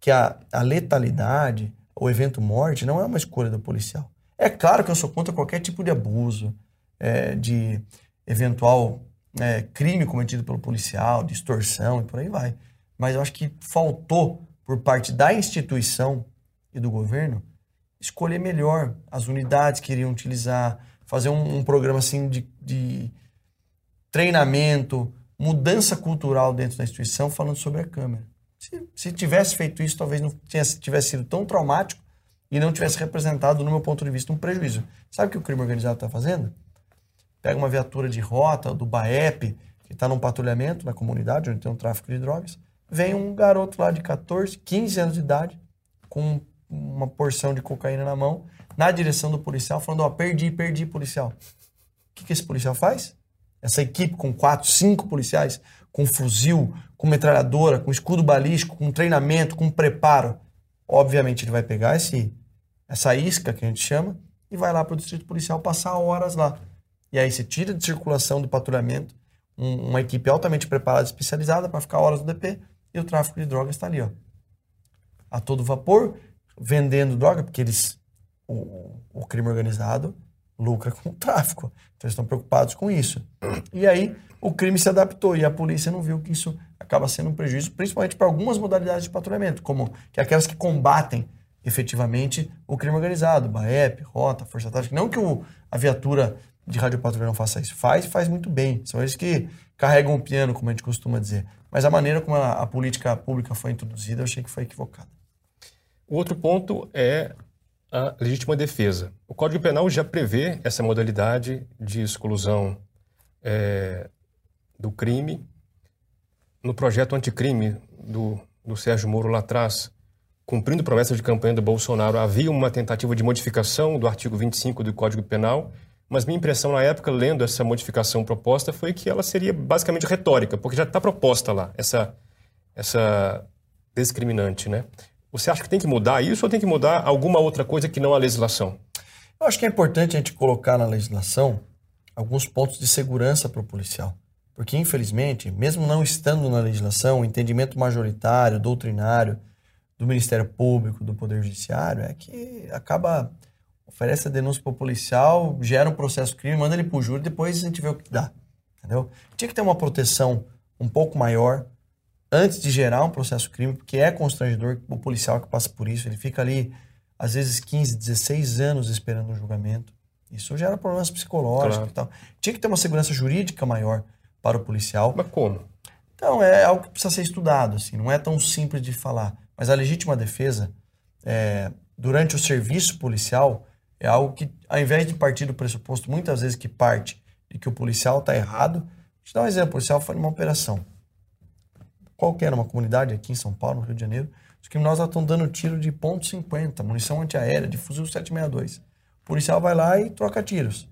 Speaker 1: que a, a letalidade, o evento morte não é uma escolha do policial. É claro que eu sou contra qualquer tipo de abuso, é, de eventual é, crime cometido pelo policial, de extorsão e por aí vai. Mas eu acho que faltou, por parte da instituição e do governo, escolher melhor as unidades que iriam utilizar, fazer um, um programa assim de, de, treinamento, mudança cultural dentro da instituição falando sobre a câmera. Se, se tivesse feito isso, talvez não tivesse sido tão traumático e não tivesse representado, no meu ponto de vista, um prejuízo. Sabe o que o crime organizado está fazendo? Pega uma viatura de rota do BAEP, que está num patrulhamento na comunidade, onde tem um tráfico de drogas, vem um garoto lá de 14, 15 anos de idade, com uma porção de cocaína na mão, na direção do policial, falando, ó, perdi, perdi, policial. O que, que esse policial faz? Essa equipe com quatro, cinco policiais, com fuzil, com metralhadora, com escudo balístico, com treinamento, com preparo. Obviamente ele vai pegar esse, essa isca que a gente chama e vai lá para o distrito policial passar horas lá. E aí você tira de circulação do patrulhamento um, uma equipe altamente preparada, especializada para ficar horas no DP e o tráfico de drogas está ali, ó. A todo vapor, vendendo droga, porque eles, o, o crime organizado lucra com o tráfico. Então eles estão preocupados com isso. E aí o crime se adaptou e a polícia não viu que isso acaba sendo um prejuízo, principalmente para algumas modalidades de patrulhamento, como que aquelas que combatem efetivamente o crime organizado, BAEP, Rota, Força Tática. Não que o, a viatura de radiopatrulha não faça isso. Faz, faz muito bem. São eles que carregam o piano, como a gente costuma dizer. Mas a maneira como a, a política pública foi introduzida, eu achei que foi equivocada.
Speaker 2: O outro ponto é a legítima defesa. O Código Penal já prevê essa modalidade de exclusão é, do crime. No projeto anticrime do, do Sérgio Moro lá atrás, cumprindo promessas de campanha do Bolsonaro, havia uma tentativa de modificação do artigo 25 do Código Penal mas minha impressão na época, lendo essa modificação proposta, foi que ela seria basicamente retórica, porque já está proposta lá, essa, essa discriminante, né? Você acha que tem que mudar isso ou tem que mudar alguma outra coisa que não a legislação?
Speaker 1: Eu acho que é importante a gente colocar na legislação alguns pontos de segurança para o policial. Porque, infelizmente, mesmo não estando na legislação, o entendimento majoritário, doutrinário do Ministério Público, do Poder Judiciário, é que acaba oferece a denúncia para o policial, gera um processo crime, manda ele para o júri, depois a gente vê o que dá. Entendeu? Tinha que ter uma proteção um pouco maior antes de gerar um processo crime, porque é constrangedor o policial que passa por isso, ele fica ali às vezes 15, 16 anos esperando um julgamento. Isso gera problemas psicológicos claro. e tal. Tinha que ter uma segurança jurídica maior para o policial.
Speaker 2: Mas como?
Speaker 1: Então, é algo que precisa ser estudado, assim, não é tão simples de falar. Mas a legítima defesa, é, durante o serviço policial, é algo que, ao invés de partir do pressuposto, muitas vezes que parte de que o policial está errado, Vou te dar um exemplo, o policial foi numa operação. Qualquer, uma comunidade aqui em São Paulo, no Rio de Janeiro, os criminosos estão dando tiro de ponto .50, munição antiaérea, de fuzil 762. O policial vai lá e troca tiros.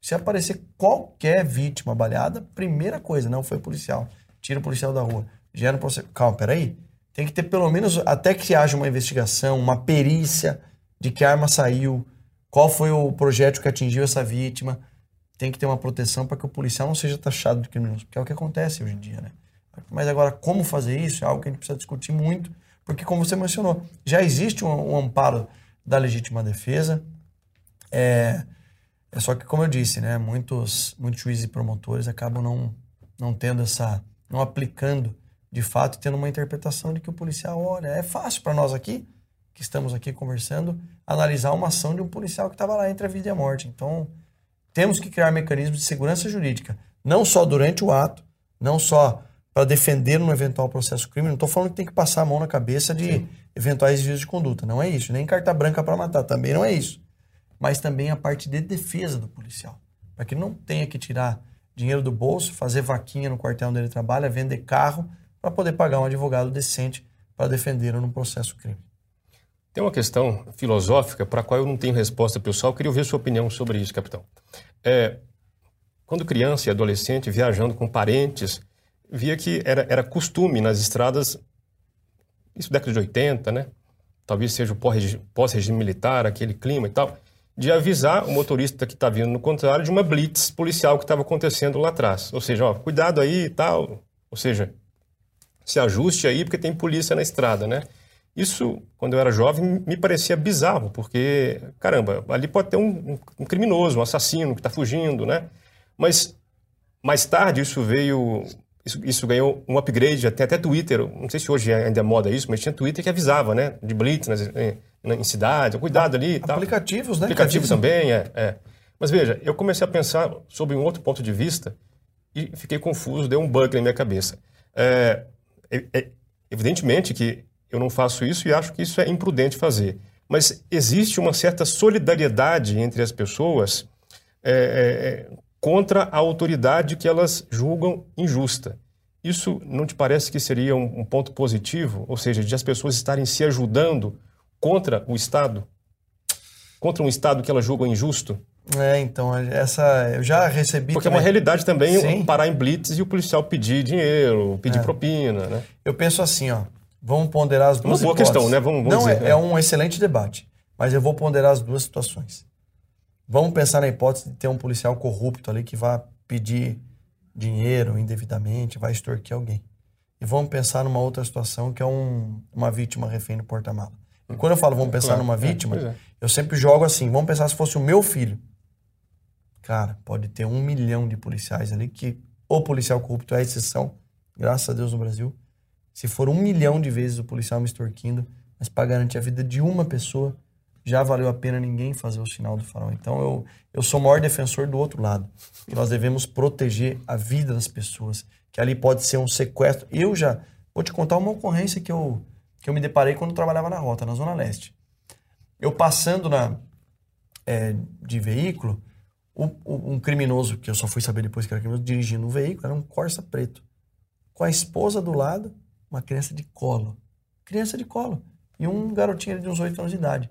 Speaker 1: Se aparecer qualquer vítima baleada, primeira coisa, não foi policial. Tira o policial da rua. Gera um processo. Calma, peraí. Tem que ter pelo menos, até que haja uma investigação, uma perícia, de que arma saiu, qual foi o projétil que atingiu essa vítima. Tem que ter uma proteção para que o policial não seja taxado de criminoso, porque é o que acontece hoje em dia, né? Mas agora, como fazer isso é algo que a gente precisa discutir muito, porque, como você mencionou, já existe um, um amparo da legítima defesa. É, é só que, como eu disse, né, muitos, muitos juízes e promotores acabam não, não tendo essa. não aplicando de fato, tendo uma interpretação de que o policial, olha, é fácil para nós aqui, que estamos aqui conversando, analisar uma ação de um policial que estava lá entre a vida e a morte. Então, temos que criar mecanismos de segurança jurídica, não só durante o ato, não só para defender um eventual processo crime. Não estou falando que tem que passar a mão na cabeça de Sim. eventuais desvios de conduta. Não é isso. Nem carta branca para matar. Também não é isso. Mas também a parte de defesa do policial. Para que não tenha que tirar dinheiro do bolso, fazer vaquinha no quartel onde ele trabalha, vender carro para poder pagar um advogado decente para defender no processo crime.
Speaker 2: Tem uma questão filosófica para a qual eu não tenho resposta pessoal. Eu queria ouvir sua opinião sobre isso, capitão. É, quando criança e adolescente, viajando com parentes, via que era, era costume nas estradas, isso década de 80, né? Talvez seja o pós-regime militar, aquele clima e tal, de avisar o motorista que está vindo no contrário de uma blitz policial que estava acontecendo lá atrás. Ou seja, ó, cuidado aí e tal. Ou seja, se ajuste aí porque tem polícia na estrada, né? Isso, quando eu era jovem, me parecia bizarro, porque, caramba, ali pode ter um, um criminoso, um assassino que está fugindo, né? Mas mais tarde isso veio, isso, isso, ganhou um upgrade, até, até Twitter, não sei se hoje ainda é moda isso, mas tinha Twitter que avisava, né? De blitz nas, em, em cidades, cuidado ali e
Speaker 1: tal. Aplicativos, né?
Speaker 2: Aplicativos também, é, é. Mas veja, eu comecei a pensar sobre um outro ponto de vista e fiquei confuso, deu um bug na minha cabeça. É, é, é, evidentemente que eu não faço isso e acho que isso é imprudente fazer. Mas existe uma certa solidariedade entre as pessoas é, é, é contra a autoridade que elas julgam injusta. Isso não te parece que seria um, um ponto positivo? Ou seja, de as pessoas estarem se ajudando contra o Estado? Contra um Estado que elas julgam injusto?
Speaker 1: É, então, essa eu já recebi.
Speaker 2: Porque também. é uma realidade também Sim. parar em blitz e o policial pedir dinheiro, pedir é. propina, né?
Speaker 1: Eu penso assim, ó. Vamos ponderar as duas
Speaker 2: Uma boa hipóteses. questão, né? Vamos, vamos
Speaker 1: Não,
Speaker 2: dizer,
Speaker 1: é, é, um excelente debate. Mas eu vou ponderar as duas situações. Vamos pensar na hipótese de ter um policial corrupto ali que vai pedir dinheiro indevidamente, vai extorquir alguém. E vamos pensar numa outra situação que é um, uma vítima refém no porta-mala. E quando eu falo vamos pensar claro, numa é, vítima, é, eu sempre jogo assim, vamos pensar se fosse o meu filho. Cara, pode ter um milhão de policiais ali que o policial corrupto é a exceção, graças a Deus no Brasil. Se for um milhão de vezes o policial me extorquindo, mas para garantir a vida de uma pessoa, já valeu a pena ninguém fazer o sinal do farol. Então eu, eu sou o maior defensor do outro lado. Que nós devemos proteger a vida das pessoas. Que ali pode ser um sequestro. Eu já vou te contar uma ocorrência que eu, que eu me deparei quando trabalhava na rota, na Zona Leste. Eu passando na, é, de veículo, um criminoso, que eu só fui saber depois que era criminoso, dirigindo um veículo, era um Corsa preto. Com a esposa do lado, uma criança de colo. Criança de colo. E um garotinho de uns 8 anos de idade.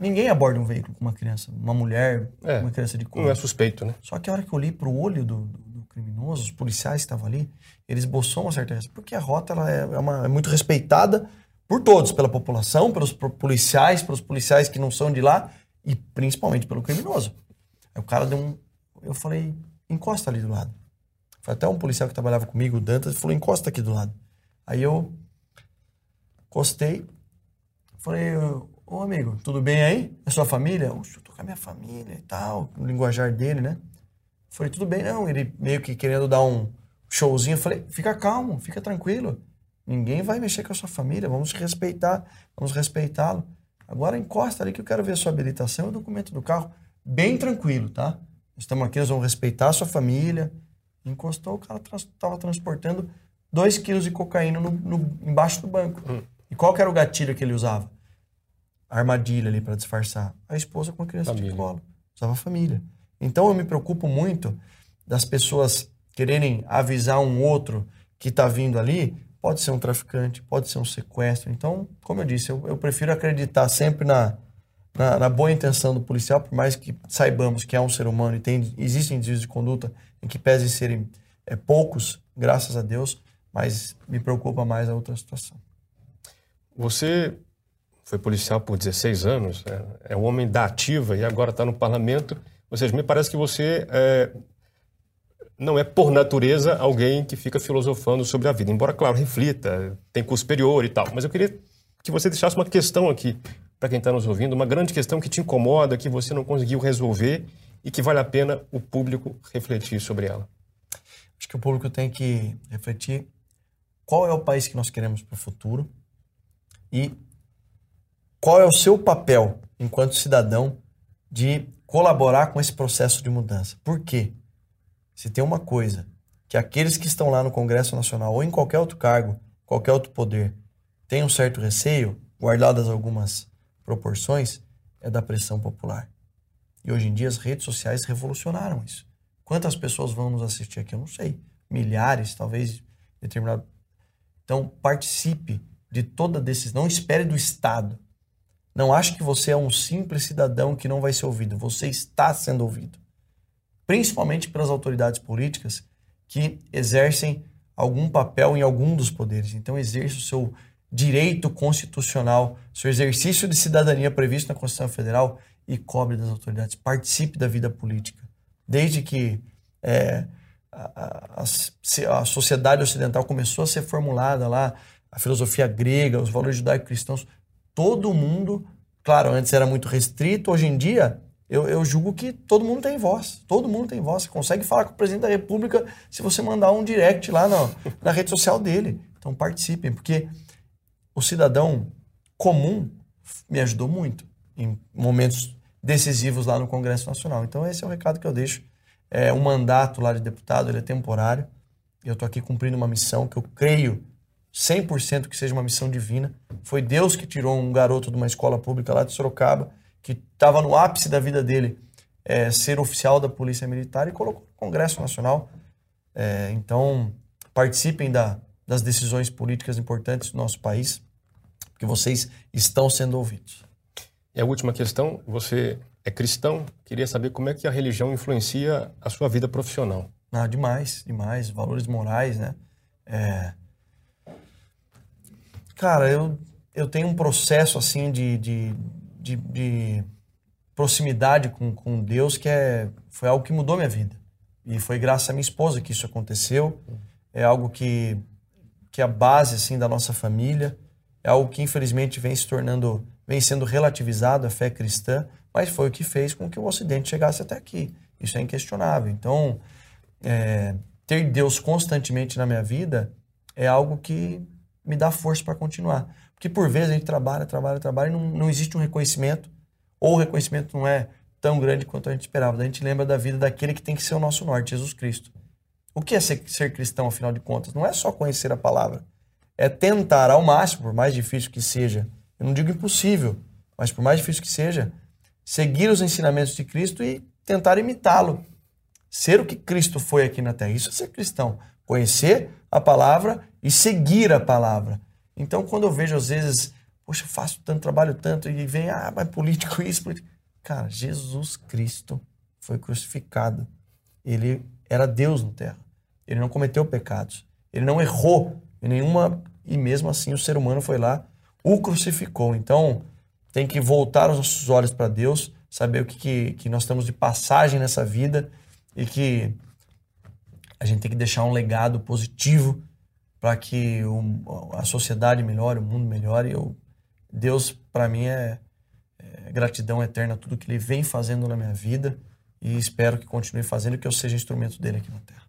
Speaker 1: Ninguém aborda um veículo com uma criança, uma mulher, é, uma criança de colo.
Speaker 2: Não é suspeito, né?
Speaker 1: Só que a hora que eu olhei para o olho do, do, do, criminoso, os policiais que estavam ali, eles esboçou uma certa respeito. Porque a rota ela é, é, uma, é muito respeitada por todos, pela população, pelos policiais, pelos policiais que não são de lá e principalmente pelo criminoso. Aí o cara deu um. Eu falei, encosta ali do lado. Foi até um policial que trabalhava comigo, o Dantas, falou, encosta aqui do lado. Aí eu encostei, falei, ô amigo, tudo bem aí? É sua família? Oxe, eu tô com a minha família e tal, no linguajar dele, né? Falei, tudo bem, não. Ele meio que querendo dar um showzinho. Eu falei, fica calmo, fica tranquilo. Ninguém vai mexer com a sua família, vamos respeitar, vamos respeitá-lo. Agora encosta ali que eu quero ver a sua habilitação e o documento do carro bem tranquilo, tá? Estamos aqui, nós vamos respeitar a sua família. Encostou, o cara estava transportando 2 quilos de cocaína no, no, embaixo do banco. Hum. E qual que era o gatilho que ele usava? Armadilha ali para disfarçar. A esposa com a criança família. de colo. Usava a família. Então eu me preocupo muito das pessoas quererem avisar um outro que está vindo ali. Pode ser um traficante, pode ser um sequestro. Então, como eu disse, eu, eu prefiro acreditar sempre na, na, na, boa intenção do policial, por mais que saibamos que é um ser humano e tem, existem desvios de conduta em que pese serem é, poucos, graças a Deus, mas me preocupa mais a outra situação.
Speaker 2: Você foi policial por 16 anos, é, é um homem da ativa e agora está no parlamento. Ou seja, me parece que você é, não é, por natureza, alguém que fica filosofando sobre a vida. Embora, claro, reflita, tem curso superior e tal. Mas eu queria que você deixasse uma questão aqui para quem está nos ouvindo, uma grande questão que te incomoda, que você não conseguiu resolver e que vale a pena o público refletir sobre ela?
Speaker 1: Acho que o público tem que refletir qual é o país que nós queremos para o futuro e qual é o seu papel enquanto cidadão de colaborar com esse processo de mudança. Por quê? Se tem uma coisa que aqueles que estão lá no Congresso Nacional ou em qualquer outro cargo, qualquer outro poder, têm um certo receio, guardadas algumas proporções é da pressão popular. E hoje em dia as redes sociais revolucionaram isso. Quantas pessoas vão nos assistir aqui? Eu não sei. Milhares, talvez determinado. Então, participe de toda decisão. Não espere do Estado. Não ache que você é um simples cidadão que não vai ser ouvido. Você está sendo ouvido. Principalmente pelas autoridades políticas que exercem algum papel em algum dos poderes. Então, exerça o seu direito constitucional, seu exercício de cidadania previsto na Constituição Federal e cobre das autoridades. Participe da vida política. Desde que é, a, a, a, sociedade ocidental começou a ser formulada lá, a filosofia grega, os valores judaico-cristãos, todo mundo, claro, antes era muito restrito, hoje em dia eu, eu, julgo que todo mundo tem voz. Todo mundo tem voz. Você consegue falar com o presidente da República se você mandar um direct lá na, na rede social dele. Então participem, porque o cidadão comum me ajudou muito em momentos decisivos lá no Congresso Nacional. Então esse é o recado que eu deixo. É, um mandato lá de deputado, ele é temporário. Eu estou aqui cumprindo uma missão que eu creio 100% que seja uma missão divina. Foi Deus que tirou um garoto de uma escola pública lá de Sorocaba, que estava no ápice da vida dele, é, ser oficial da Polícia Militar e colocou no Congresso Nacional. É, então, participem da, das decisões políticas importantes do nosso país, que vocês estão sendo ouvidos.
Speaker 2: E a última questão, você é cristão, queria saber como é que a religião influencia a sua vida profissional.
Speaker 1: Ah, demais, demais, valores morais, né? É... Cara, eu, eu tenho um processo assim de, de, de, de proximidade com, com Deus que é, foi algo que mudou minha vida. E foi graças à minha esposa que isso aconteceu. É algo que, que é a base assim, da nossa família. É algo que infelizmente vem se tornando vem sendo relativizado a fé cristã, mas foi o que fez com que o Ocidente chegasse até aqui. Isso é inquestionável. Então, é, ter Deus constantemente na minha vida é algo que me dá força para continuar. Porque por vezes a gente trabalha, trabalha, trabalha e não, não existe um reconhecimento, ou o reconhecimento não é tão grande quanto a gente esperava. A gente lembra da vida daquele que tem que ser o nosso norte, Jesus Cristo. O que é ser, ser cristão, afinal de contas? Não é só conhecer a palavra, é tentar ao máximo, por mais difícil que seja, eu não digo impossível, mas por mais difícil que seja, seguir os ensinamentos de Cristo e tentar imitá-lo. Ser o que Cristo foi aqui na terra. Isso é ser cristão. Conhecer a palavra e seguir a palavra. Então, quando eu vejo, às vezes, poxa, faço tanto trabalho, tanto, e vem, ah, mas político isso, político. Cara, Jesus Cristo foi crucificado. Ele era Deus na terra. Ele não cometeu pecados. Ele não errou em nenhuma. E mesmo assim, o ser humano foi lá o crucificou. Então, tem que voltar os nossos olhos para Deus, saber o que, que, que, nós temos de passagem nessa vida e que a gente tem que deixar um legado positivo para que o, a sociedade melhore, o mundo melhore. Eu, Deus, para mim, é, é, gratidão eterna tudo que Ele vem fazendo na minha vida e espero que continue fazendo que eu seja instrumento dele aqui na Terra.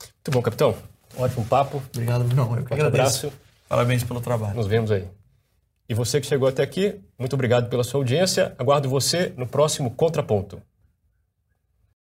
Speaker 2: Muito bom, capitão. Ótimo papo.
Speaker 1: Obrigado, Bruno. Eu que
Speaker 2: um abraço.
Speaker 1: Parabéns pelo trabalho.
Speaker 2: Nos vemos aí. E você que chegou até aqui, muito obrigado pela sua audiência. Aguardo você no próximo Contraponto.